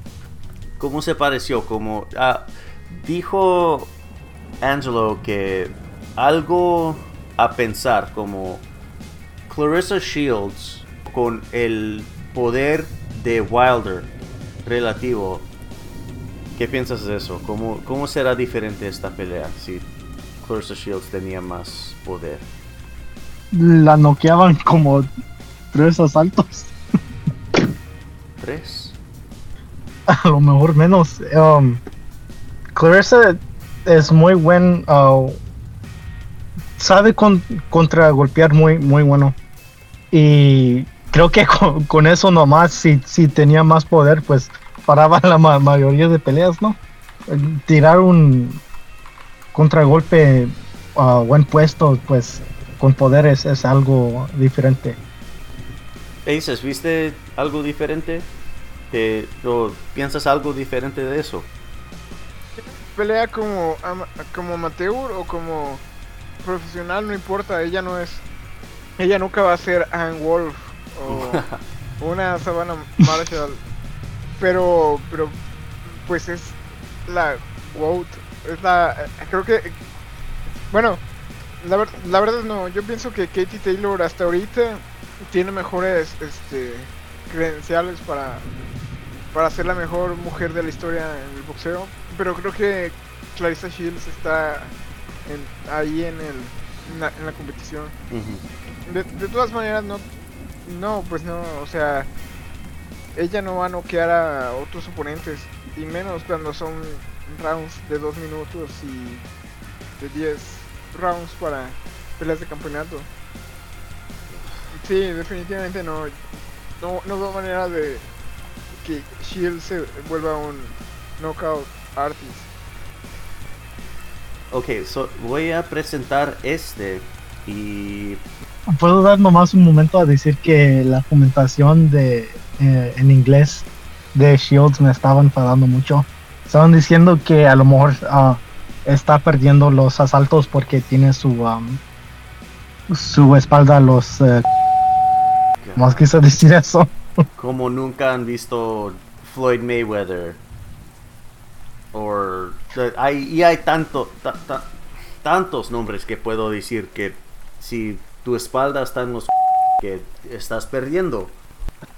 ¿Cómo se pareció? Como ah, dijo Angelo que algo a pensar como Clarissa Shields con el poder de Wilder relativo. ¿Qué piensas de eso? ¿Cómo, cómo será diferente esta pelea si Clarissa Shields tenía más poder? La noqueaban como tres asaltos. ¿Tres? A lo mejor menos. Um, Clarissa es muy buen. Uh, sabe con, contra golpear muy, muy bueno. Y creo que con, eso nomás, si, si tenía más poder, pues paraba la mayoría de peleas, ¿no? Tirar un contragolpe a buen puesto, pues con poder es, es algo diferente. Aces, ¿viste algo diferente? ¿O piensas algo diferente de eso? pelea como, como amateur o como profesional, no importa, ella no es. Ella nunca va a ser Anne Wolf o una Savannah Marshall. Pero, pero, pues es la WOT. Es la. Creo que. Bueno, la, la verdad no. Yo pienso que Katie Taylor hasta ahorita tiene mejores este, credenciales para, para ser la mejor mujer de la historia en el boxeo pero creo que Clarissa Shields está ahí en, el, en, la, competición. de, todas maneras, no, no, pues no, o sea, ella no va a noquear a otros oponentes, y menos cuando son rounds de 2 minutos y de 10 rounds para peleas de campeonato. Sí, definitivamente no, no, no veo manera de que Shields se vuelva un knockout artist. Ok, so voy a presentar este y... Puedo dar nomás un momento a decir que la comentación de eh, en inglés de Shields me estaba enfadando mucho. Estaban diciendo que a lo mejor uh, está perdiendo los asaltos porque tiene su um, su espalda los uh, más quise decir eso. Como nunca han visto Floyd Mayweather o hay, y hay tanto, tantos nombres que puedo decir que si tu espalda está en los que estás perdiendo.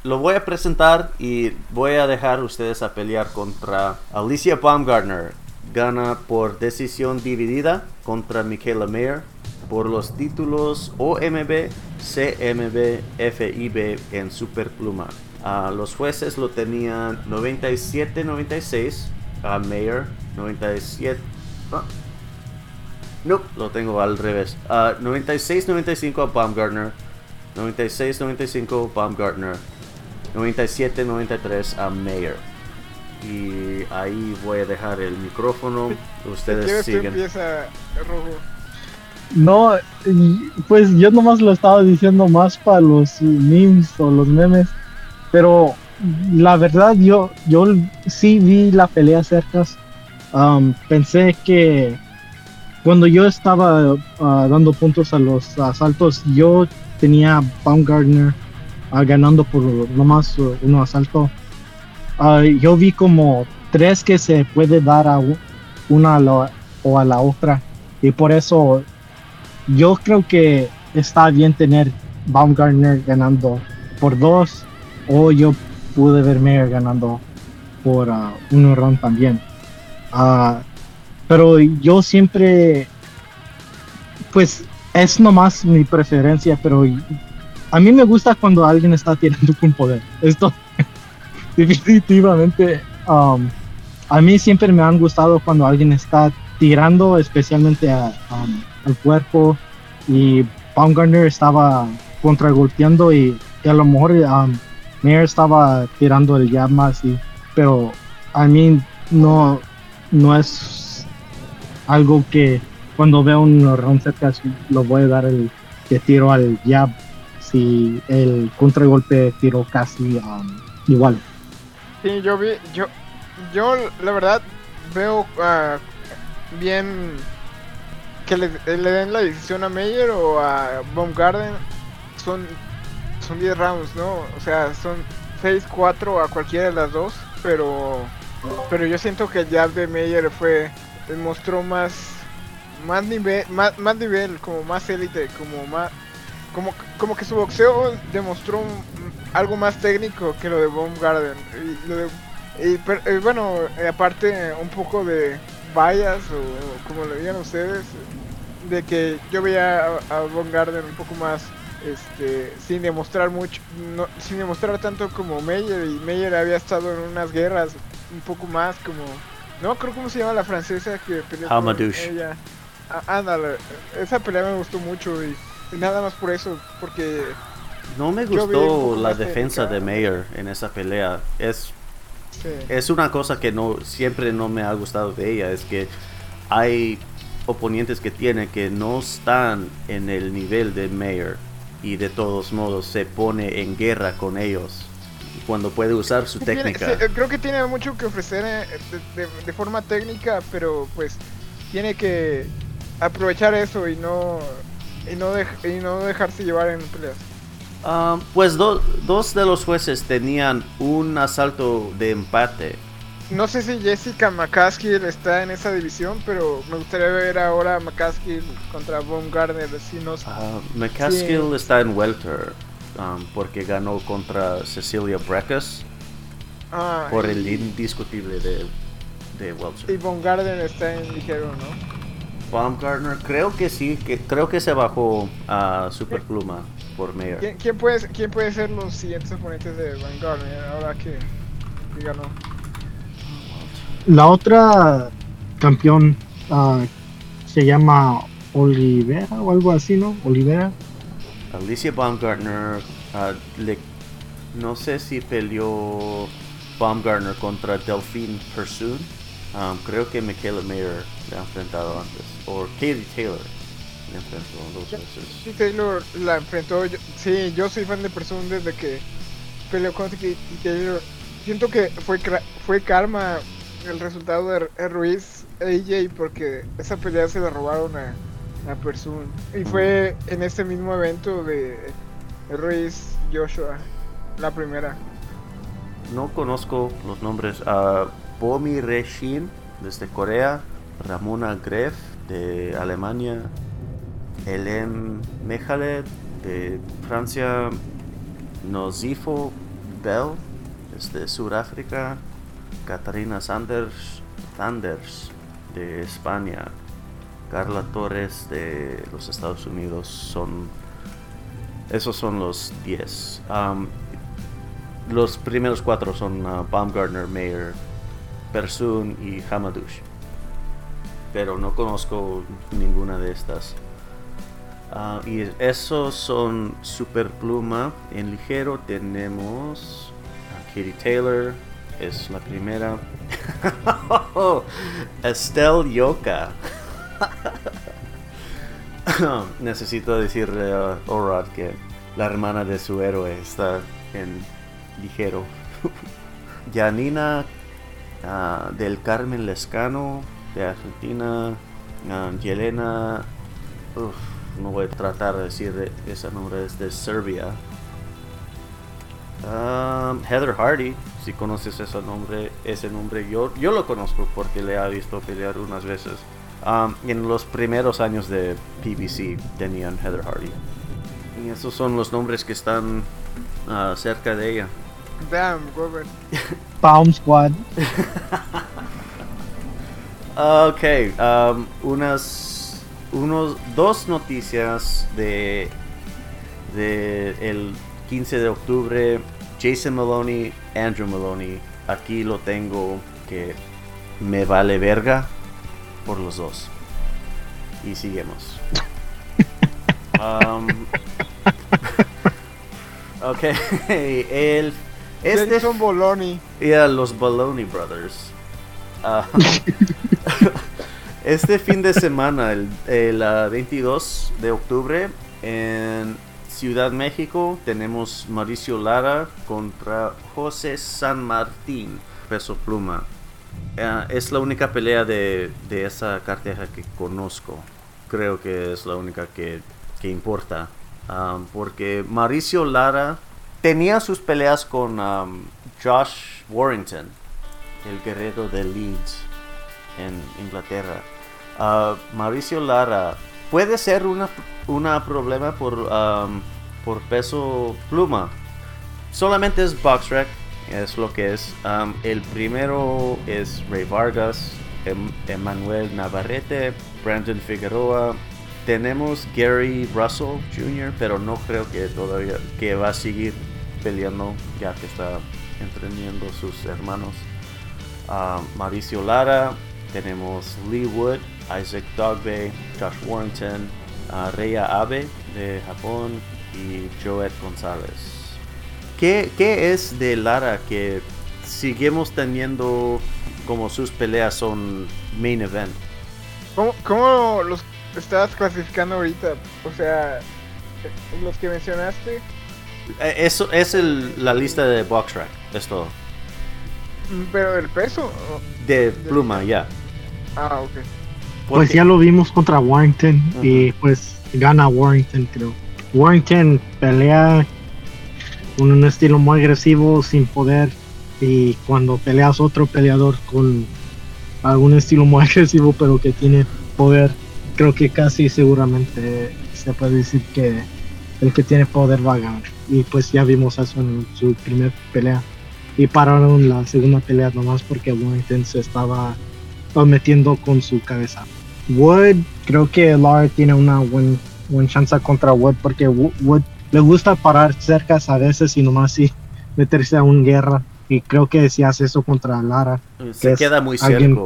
Lo voy a presentar y voy a dejar ustedes a pelear contra Alicia Baumgartner. Gana por decisión dividida contra Michaela Mayer por los títulos OMB, CMB, FIB en Superpluma. Uh, los jueces lo tenían 97-96 a Mayer 97. No, lo tengo al revés. 96-95 a Baumgartner. 96-95 Baumgartner. 97-93 a Mayer. Y ahí voy a dejar el micrófono. Ustedes siguen. No, pues yo nomás lo estaba diciendo más para los memes o los memes. Pero la verdad yo, yo sí vi la pelea cerca. Um, pensé que cuando yo estaba uh, dando puntos a los asaltos, yo tenía Baumgartner uh, ganando por nomás uh, un asalto. ah, yo vi como tres que se puede dar a una o a la otra. Y por eso yo creo que está bien tener Baumgartner ganando por dos o yo pude ver Mayer ganando por uh, un run también. Uh, pero yo siempre, pues es nomás mi preferencia, pero a mí me gusta cuando alguien está tirando con poder. Esto definitivamente, um, a mí siempre me han gustado cuando alguien está tirando, especialmente um, al cuerpo y Baumgartner estaba contragolpeando y, y a lo mejor um, estaba tirando el jab más, pero a mí no, no es algo que cuando veo un round set lo voy a dar el que tiro al jab si el contragolpe tiro casi um, igual. Sí, yo vi, yo, yo la verdad veo uh, bien que le, den la decisión a Meyer o a Baumgarten son son 10 rounds, ¿no? O sea, son 6, 4 a cualquiera de las dos, pero pero yo siento que el jab de Meyer fue mostró más más nivel más, más nivel, como más élite, como más como, como que su boxeo demostró algo más técnico que lo de Baumgarten. Y, y, y bueno, aparte un poco de bias o, como lo digan ustedes, de que yo veía a, a Baumgarten un poco más este, sin demostrar mucho, sin demostrar tanto como Meyer y Meyer había estado en unas guerras un poco más como, no creo cómo se llama la francesa que peleó con ella. Ándale, esa pelea me gustó mucho y, nada más por eso, porque no me gustó la defensa de Meyer en esa pelea. Es es una cosa que no siempre no me ha gustado de ella, es que hay oponentes que tiene que no están en el nivel de Mayer y de todos modos se pone en guerra con ellos cuando puede usar su técnica. creo que tiene mucho que ofrecer eh, de, forma técnica, pero pues tiene que aprovechar eso y no y no, y no dejarse llevar en peleas. Ah, pues dos de los jueces tenían un asalto de empate no sé si Jessica McCaskill está en esa división, pero me gustaría ver ahora a McCaskill contra Baumgartner. Si no, uh, McCaskill está en welter um, porque ganó contra Cecilia Breckus ah, por el indiscutible de, de welter. Y Baumgartner está en ligero, ¿no? Baumgartner creo que sí, que creo que se bajó a Superpluma por Mayer. ¿Quién, puede, ¿Quién puede ser los siguientes oponentes de Baumgartner ahora que, que ganó? La otra campeón uh, se llama Olivera o algo así, ¿no? Olivera. Alicia Baumgartner, uh, le, no sé si peleó Baumgartner contra Delphine Pursuit. Um, creo que Michaela Mayer le ha enfrentado antes. O Katie Taylor le enfrentó dos veces. Sí, Taylor la enfrentó. sí, yo soy fan de Pursuit desde que peleó contra Katie Taylor. Siento que fue, fue karma el resultado de Ruiz AJ porque esa pelea se la robaron a, a Persun. Y fue en este mismo evento de Ruiz Joshua, la primera. No conozco los nombres. a Bomi Reshin desde Corea, Ramona Greff de Alemania, Hélène Mejale de Francia, Nozifo Bell desde Sudáfrica, Catarina Sanders, Sanders de España, Carla Torres de los Estados Unidos son esos son los 10. los primeros cuatro son uh, Baumgartner, Mayer, Persun y Hamadush. Pero no conozco ninguna de estas. Uh, y esos son Super Pluma. En ligero tenemos a Katie Taylor, es la primera. Estelle Yoka. Necesito decirle a Orad que la hermana de su héroe está en ligero. Janina ah, del Carmen Lescano de Argentina. Uh, Yelena. no voy a tratar de decir ese nombre, es de Serbia. Ah, Heather Hardy si conoces ese nombre, ese nombre yo, yo lo conozco porque le he visto pelear unas veces. Um, en los primeros años de PBC tenían Heather Hardy. Y esos son los nombres que están uh, cerca de ella. Damn, Robert. Palm Squad. ok, um, unas, unos, dos noticias de, de el 15 de octubre. Jason Maloney, Andrew Maloney. Aquí lo tengo que me vale verga por los dos. Y seguimos. um, ok, el este son Boloni. Yeah, los Boloni Brothers. Uh, este fin de semana, el, el 22 de octubre, en Ciudad México, tenemos Mauricio Lara contra José San Martín, peso pluma. Uh, es la única pelea de, de, esa cartera que conozco. Creo que es la única que, que importa. Um, porque Mauricio Lara tenía sus peleas con um, Josh Warrington, el guerrero de Leeds en Inglaterra. Uh, Mauricio Lara puede ser una, una problema por, um, por peso pluma. Solamente es box rec, es lo que es. Um, el primero es Ray Vargas, em Emanuel Navarrete, Brandon Figueroa, tenemos Gary Russell Jr., pero no creo que todavía que va a seguir peleando ya que está entrenando sus hermanos. Uh, Mauricio Lara, tenemos Lee Wood, Isaac Dogbe, Josh Warrington, uh, Reya Abe de Japón y Joet González. ¿Qué, ¿Qué, es de Lara que seguimos teniendo como sus peleas son main event? ¿Cómo, cómo los estás clasificando ahorita? O sea, los que mencionaste, eh, eso es el, la lista de box track, es todo. Pero el peso. De pluma, ya. Ah, ok. Pues ya lo vimos contra Warrington y pues gana Warrington, creo. Warrington pelea con un estilo muy agresivo, sin poder. Y cuando peleas otro peleador con algún estilo muy agresivo, pero que tiene poder, creo que casi seguramente se puede decir que el que tiene poder va a ganar. Y pues ya vimos eso en su primer pelea. Y pararon la segunda pelea nomás porque Warrington se estaba metiendo con su cabeza. Wood, creo que Lara tiene una buena buen chance contra Wood porque Wood le gusta parar cerca a veces y nomás sí meterse a una guerra. Y creo que si hace eso contra Lara, se queda muy cerca.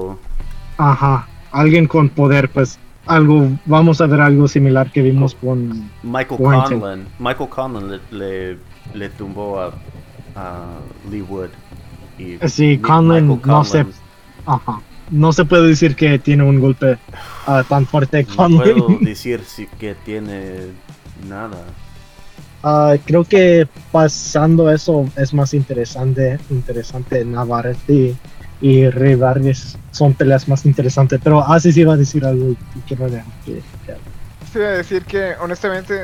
Ajá, alguien con poder, pues algo, vamos a ver algo similar que vimos con Michael Conlon. Michael Conlon le, le, tumbó a, a, Lee Wood. Y sí, Conlon no se, ajá, no se puede decir que tiene un golpe uh, tan fuerte. No Conlon. puedo decir si que tiene nada. Uh, creo que pasando eso es más interesante, interesante Navarrete y Rey Vargas son peleas más interesantes. Pero así sí iba a decir algo y que no que, Sí, iba a decir que honestamente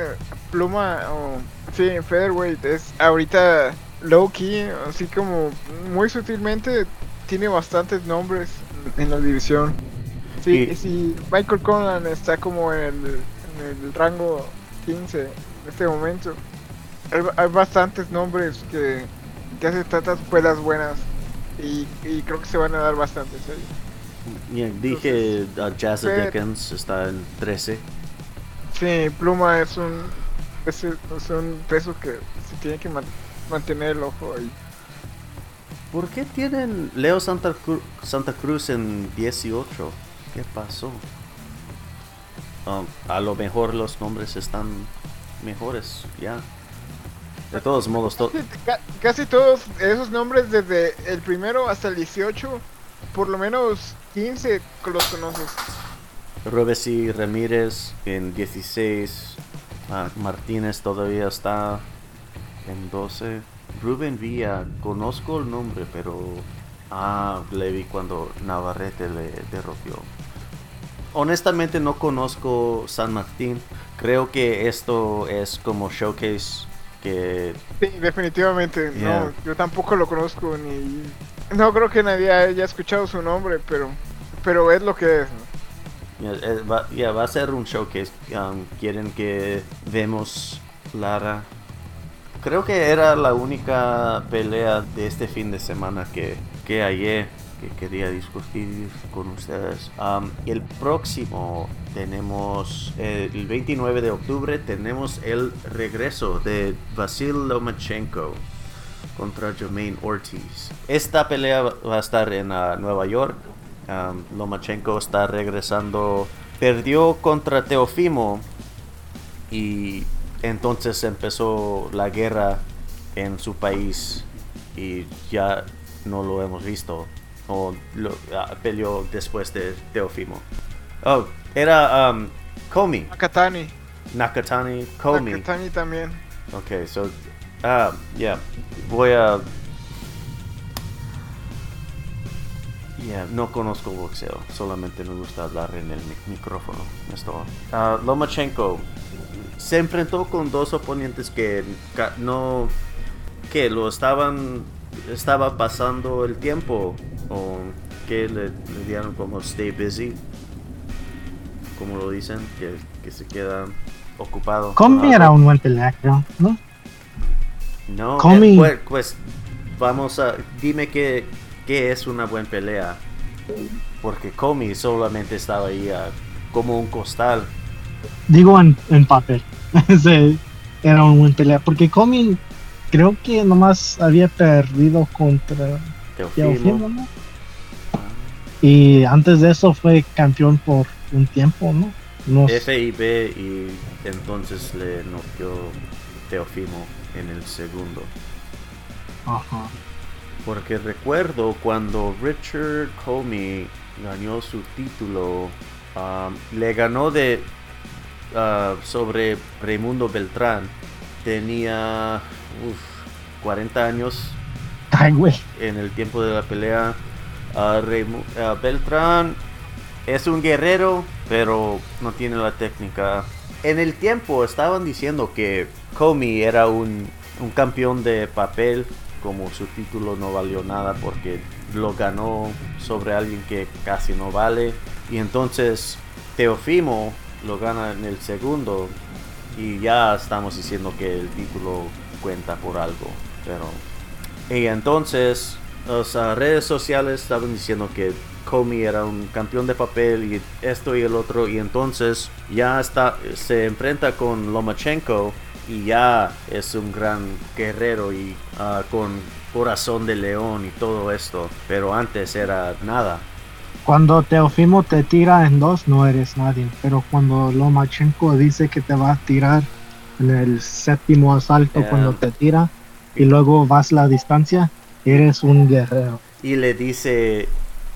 Pluma o sí, Featherweight es ahorita low key, así como muy sutilmente tiene bastantes nombres en la división. Sí, y... si Michael Conlan está como en el, en el rango 15 en este momento, hay, hay bastantes nombres que, que hacen tantas peleas buenas y, y, creo que se van a dar bastante Bien, dije uh, Jazz Dickens está en 13. Sí, Pluma es un, es, es un peso que se tiene que man mantener el ojo ahí. ¿Por qué tienen Leo Santa, Cru Santa Cruz en 18? ¿Qué pasó? Um, a lo mejor los nombres están mejores, ya. De todos modos, to casi todos esos nombres, desde el primero hasta el 18, por lo menos 15 los conoces. Robesi Ramírez en 16. Ah, Martínez todavía está en 12. Rubén Villa, conozco el nombre, pero. Ah, le vi cuando Navarrete le derrotó. Honestamente no conozco San Martín. Creo que esto es como showcase que... Sí, definitivamente. No, yo tampoco lo conozco ni... No creo que nadie haya escuchado su nombre, pero, pero es lo que es. Ya va, a ser un show que um, quieren que vemos Lara. Creo que era la única pelea de este fin de semana que, que hallé que quería discutir con ustedes. Um, el próximo tenemos el 29 de octubre tenemos el regreso de Vasil Lomachenko contra Jermaine Ortiz. Esta pelea va a estar en uh, Nueva York Lomachenko está regresando. Perdió contra Teofimo y entonces empezó la guerra en su país y ya no lo hemos visto. O ah, peleó después de Teofimo. Oh, era um, Komi. Nakatani. Nakatani, Komi. Nakatani también. Ok, so, ah, yeah, voy a no conozco boxeo, solamente me gusta hablar en el micrófono. Esto. Uh, Lomachenko se enfrentó con dos oponentes que no que lo estaban estaba pasando el tiempo o que le, dieron como stay busy como lo dicen que, se queda ocupado Comi era un buen peleador ¿no? no eh, pues, pues, vamos a dime que ¿Qué es una buena pelea? Porque Comi solamente estaba ahí ah, como un costal. Digo en, papel. era una buena pelea. Porque Comi creo que nomás había perdido contra Teofimo, ¿no? Y antes de eso fue campeón por un tiempo, ¿no? FIB y entonces le noqueó Teofimo en el segundo. Ajá. Porque recuerdo cuando Richard Comey ganó su título, um, le ganó de uh, sobre Raimundo Beltrán. Tenía 40 años en el tiempo de la pelea. Uh, uh, Beltrán es un guerrero, pero no tiene la técnica. En el tiempo estaban diciendo que Comey era un, un campeón de papel como su título no valió nada porque lo ganó sobre alguien que casi no vale. Y entonces Teofimo lo gana en el segundo y ya estamos diciendo que el título cuenta por algo. Pero y entonces las redes sociales estaban diciendo que Comey era un campeón de papel y esto y el otro y entonces ya está se enfrenta con Lomachenko y ya es un gran guerrero y ah, con corazón de león y todo esto, pero antes era nada. Cuando Teofimo te tira en dos, no eres nadie, pero cuando Lomachenko dice que te va a tirar en el séptimo asalto cuando te tira y luego vas la distancia, eres un guerrero. Y le dice,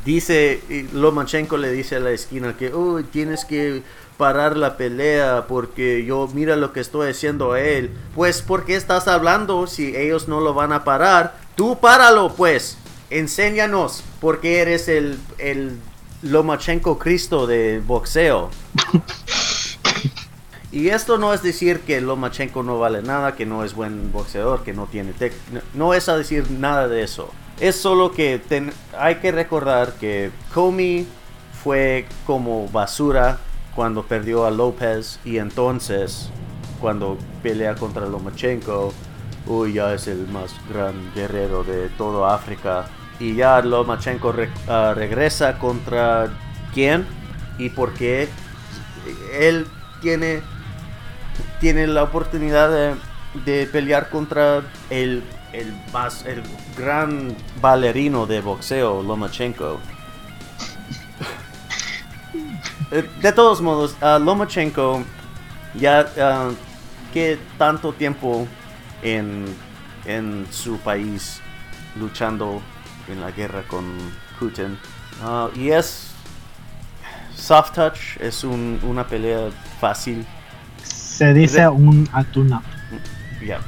dice, Lomachenko le dice a la esquina que, uy, tienes que parar la pelea porque yo mira lo que estoy haciendo a él. Pues ¿por qué estás hablando si ellos no lo van a parar? Tú páralo pues. Enséñanos porque eres el, el Lomachenko Cristo de boxeo. y esto no es decir que Lomachenko no vale nada, que no es buen boxeador, que no tiene técnica. No es a decir nada de eso. Es solo que hay que recordar que Comey fue como basura cuando perdió a López y entonces cuando pelea contra Lomachenko, uy, ya es el más gran guerrero de toda África. Y ya Lomachenko ah, regresa contra quién y por qué él tiene, tiene la oportunidad de, pelear contra el, el, más, el gran bailarino de boxeo, Lomachenko. Eh, de todos modos, Lomachenko ya uh, que tanto tiempo en, en, su país luchando en la guerra con Putin. Ah, y es soft touch, es una pelea fácil. Se dice un atuna. Ya.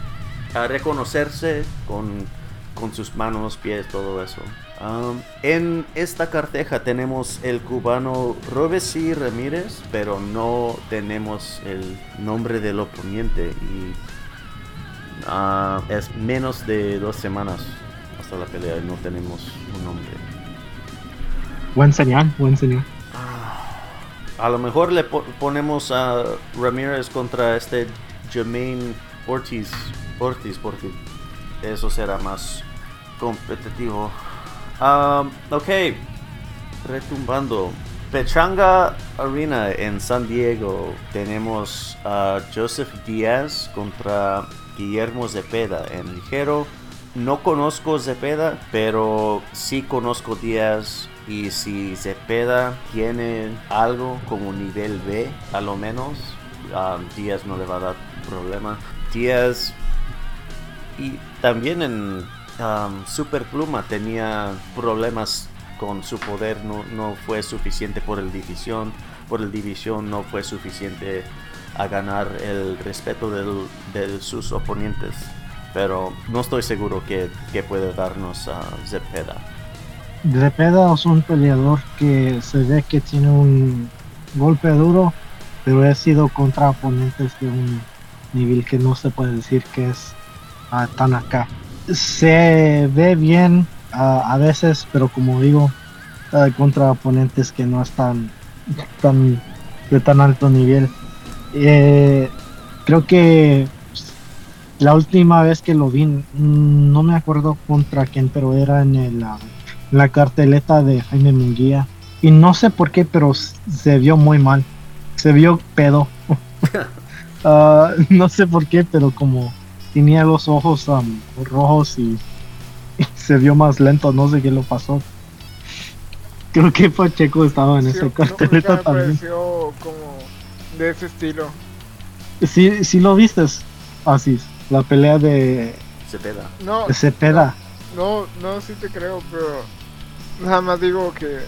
A reconocerse con, con sus manos, pies, todo eso en esta carteja tenemos el cubano Robesi Ramírez, pero no tenemos el nombre del oponente. Y Ah, es menos de dos semanas hasta la pelea y no tenemos un nombre. Buen señal, buen señal. Ah, a lo mejor le ponemos a Ramírez contra este Jermaine Ortiz, Porque eso será más competitivo. Ah, ok, retumbando. Pechanga Arena en San Diego tenemos a Joseph Díaz contra Guillermo Zepeda en ligero. No conozco Zepeda, pero sí conozco Díaz. Y si Zepeda tiene algo como nivel B, a lo menos, um, Díaz no le va a dar problema. Díaz y también en um, Super Pluma tenía problemas con su poder, no, no fue suficiente por el división, por el división no fue suficiente a ganar el respeto de sus oponentes. Pero no estoy seguro que, puede darnos a Zepeda. Zepeda es un peleador que se ve que tiene un golpe duro, pero ha sido contra oponentes de un nivel que no se puede decir que es ah, tan acá. Se ve bien ah, a veces, pero como digo, uh, contra oponentes que no están tan de tan alto nivel. Eh, creo que la última vez que lo vi, mm, no me acuerdo contra quién, pero era en el, la carteleta de Jaime Munguía. Y no sé por qué, pero se vio muy mal. Se vio pedo. Ah, no sé por qué, pero como tenía los ojos rojos y, se vio más lento, no sé qué lo pasó. Creo que Pacheco estaba en ese carteleta también. como de ese estilo. Sí, sí lo viste, así, la pelea de Cepeda. No, de Cepeda. No, no, sí te creo, pero nada más digo que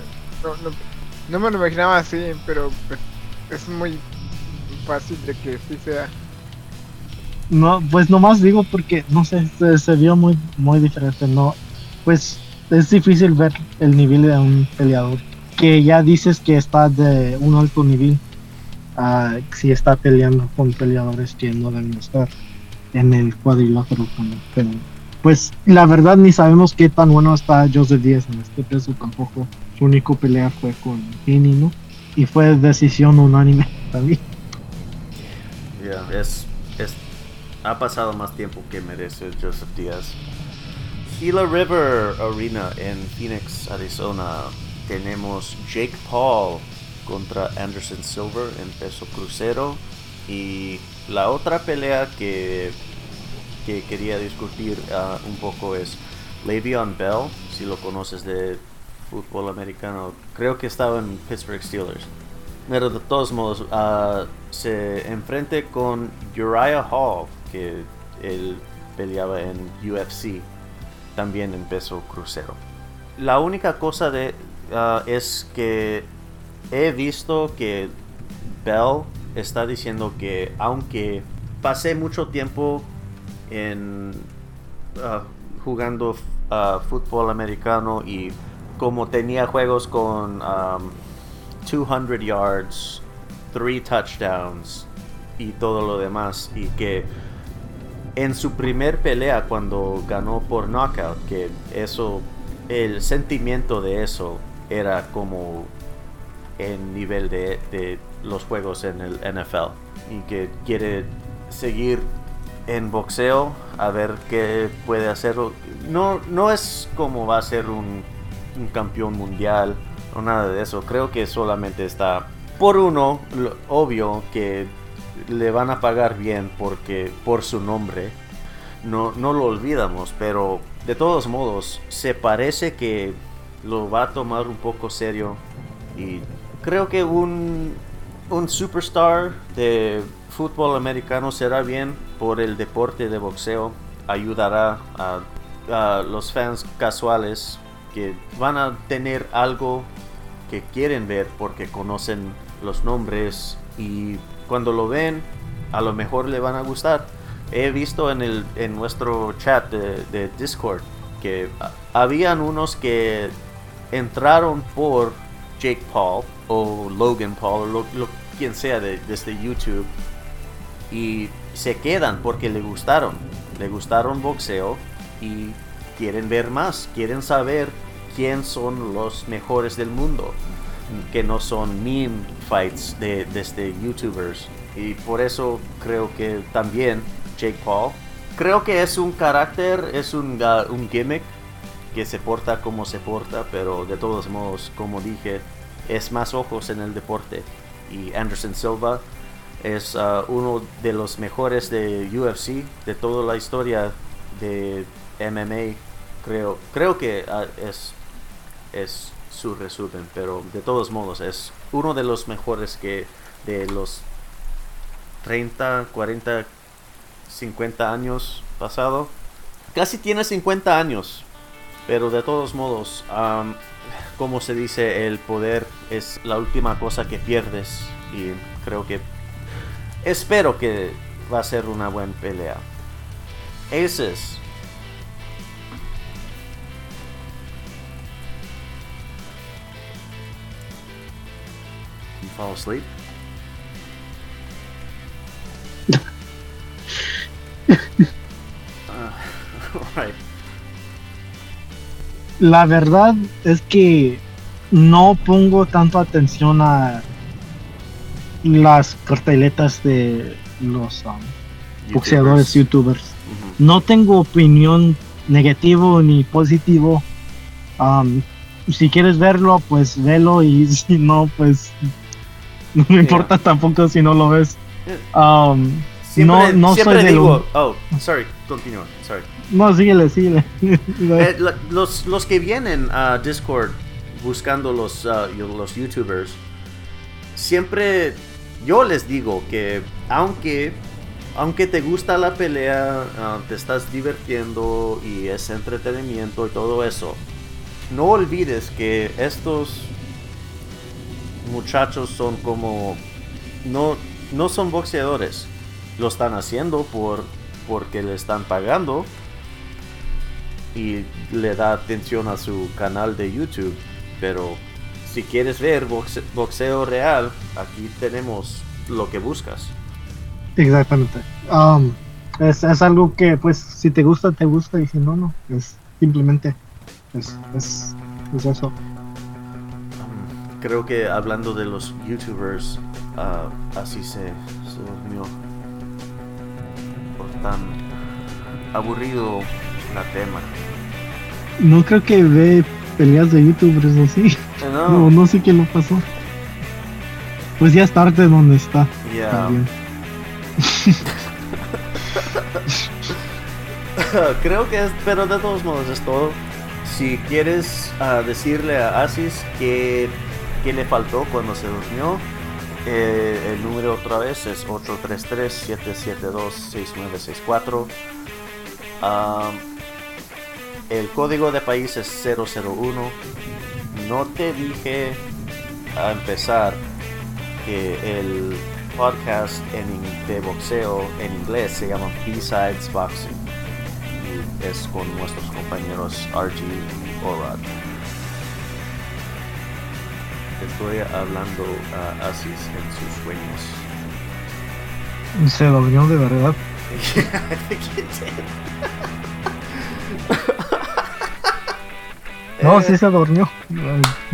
no, no, no me lo imaginaba así, pero pues, es muy fácil de que sí sea. No, pues nomás digo porque no sé, se, vio muy muy diferente, no, pues es difícil ver el nivel de un peleador que ya dices que está de un alto nivel si está peleando con peleadores que no deben estar en el cuadrilátero pero pues la verdad ni sabemos qué tan bueno está Joseph Díaz en este peso tampoco su único pelea fue con Fini ¿no? y fue decisión unánime también. Es, es ha pasado más tiempo que merece Joseph Díaz Gila River Arena en Phoenix Arizona tenemos Jake Paul contra Anderson Silver en peso crucero. Y la otra pelea que, que quería discutir ah, un poco es Le'Veon Bell, si lo conoces de fútbol americano. Creo que estaba en Pittsburgh Steelers. Pero de todos modos, uh, se enfrente con Uriah Hall, que él peleaba en UFC, también en peso crucero. La única cosa de, ah, es que he visto que Bell está diciendo que aunque pasé mucho tiempo en uh, jugando uh, fútbol americano y como tenía juegos con 200 um, yards, 3 touchdowns y todo lo demás y que en su primer pelea cuando ganó por knockout que eso el sentimiento de eso era como en nivel de, los juegos en el NFL y que quiere seguir en boxeo a ver qué puede hacer. No, no es como va a ser un, campeón mundial o nada de eso. Creo que solamente está por uno, obvio que le van a pagar bien porque por su nombre. No, no lo olvidamos, pero de todos modos se parece que lo va a tomar un poco serio y creo que un, un superstar de fútbol americano será bien por el deporte de boxeo. Ayudará a, los fans casuales que van a tener algo que quieren ver porque conocen los nombres y cuando lo ven a lo mejor le van a gustar. He visto en, el, en nuestro chat de, Discord que habían unos que entraron por Jake Paul o Logan Paul o quien sea de, desde YouTube y se quedan porque le gustaron le gustaron boxeo y quieren ver más, quieren saber quién son los mejores del mundo, que no son meme fights de, de este youtubers. Y por eso creo que también Jake Paul, creo que es un carácter, es un, uh, un gimmick que se porta como se porta, pero de todos modos, como dije, es más ojos en el deporte. Y Anderson Silva es uh, uno de los mejores de UFC, de toda la historia de MMA. Creo, creo que uh, es, es su resumen, pero de todos modos es uno de los mejores que de los 30, 40, 50 años pasado. Casi tiene 50 años, pero de todos modos, como se dice, el poder es la última cosa que pierdes y creo que espero que va a ser una buena pelea. Aces. Fall asleep? uh, right. La verdad es que no pongo tanto atención a las carteletas de los um, boxeadores youtubers. No tengo opinión negativo ni positivo. Um, si quieres verlo, pues velo y si no, pues no me Yeah. importa tampoco si no lo ves. Um, Siempre, no, no siempre soy digo, oh, sorry, continúa, sorry. No, síguele, síguele. Eh, los, los que vienen a Discord buscando los, yo- los YouTubers, siempre yo les digo que aunque, aunque te gusta la pelea, ah, te estás divirtiendo y es entretenimiento y todo eso, no olvides que estos muchachos son como no, no son boxeadores. Lo están haciendo por porque le están pagando y le da atención a su canal de YouTube. Pero si quieres ver boxe- boxeo real, aquí tenemos lo que buscas. Exactamente. Um, es, es algo que, pues, si te gusta, te gusta, y si no, no. Es simplemente. Es, es, es eso. Creo que hablando de los YouTubers, ah, así se, se durmió. Por tan aburrido la tema. No creo que ve peleas de youtubers así. Eh, No, No, no sé qué lo pasó. Pues ya es tarde donde está. ya. también. Creo que es, pero de todos modos es todo. Si quieres ah, decirle a Asis que, que le faltó cuando se durmió, eh, el número otra vez es 833-772-6964. Ah, el código de país es 001. No te dije a empezar que el podcast de boxeo en inglés se llama B-Sides Boxing y es con nuestros compañeros RG y Orad. Estoy hablando a Asis en sus sueños. Se durmió de verdad. I think it did. No, Eh, sí se durmió.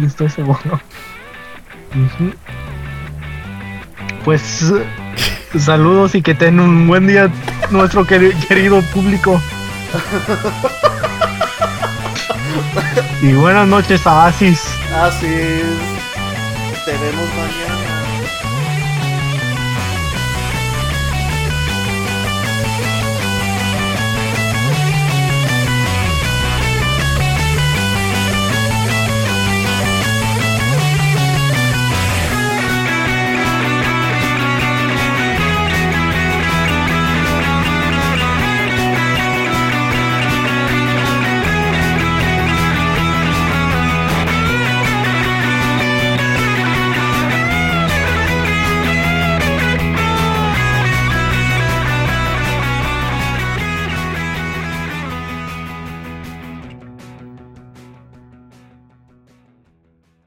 Estoy seguro. Pues saludos y que tengan un buen día nuestro queri- querido público. Y buenas noches a Asis. Asis, te vemos mañana.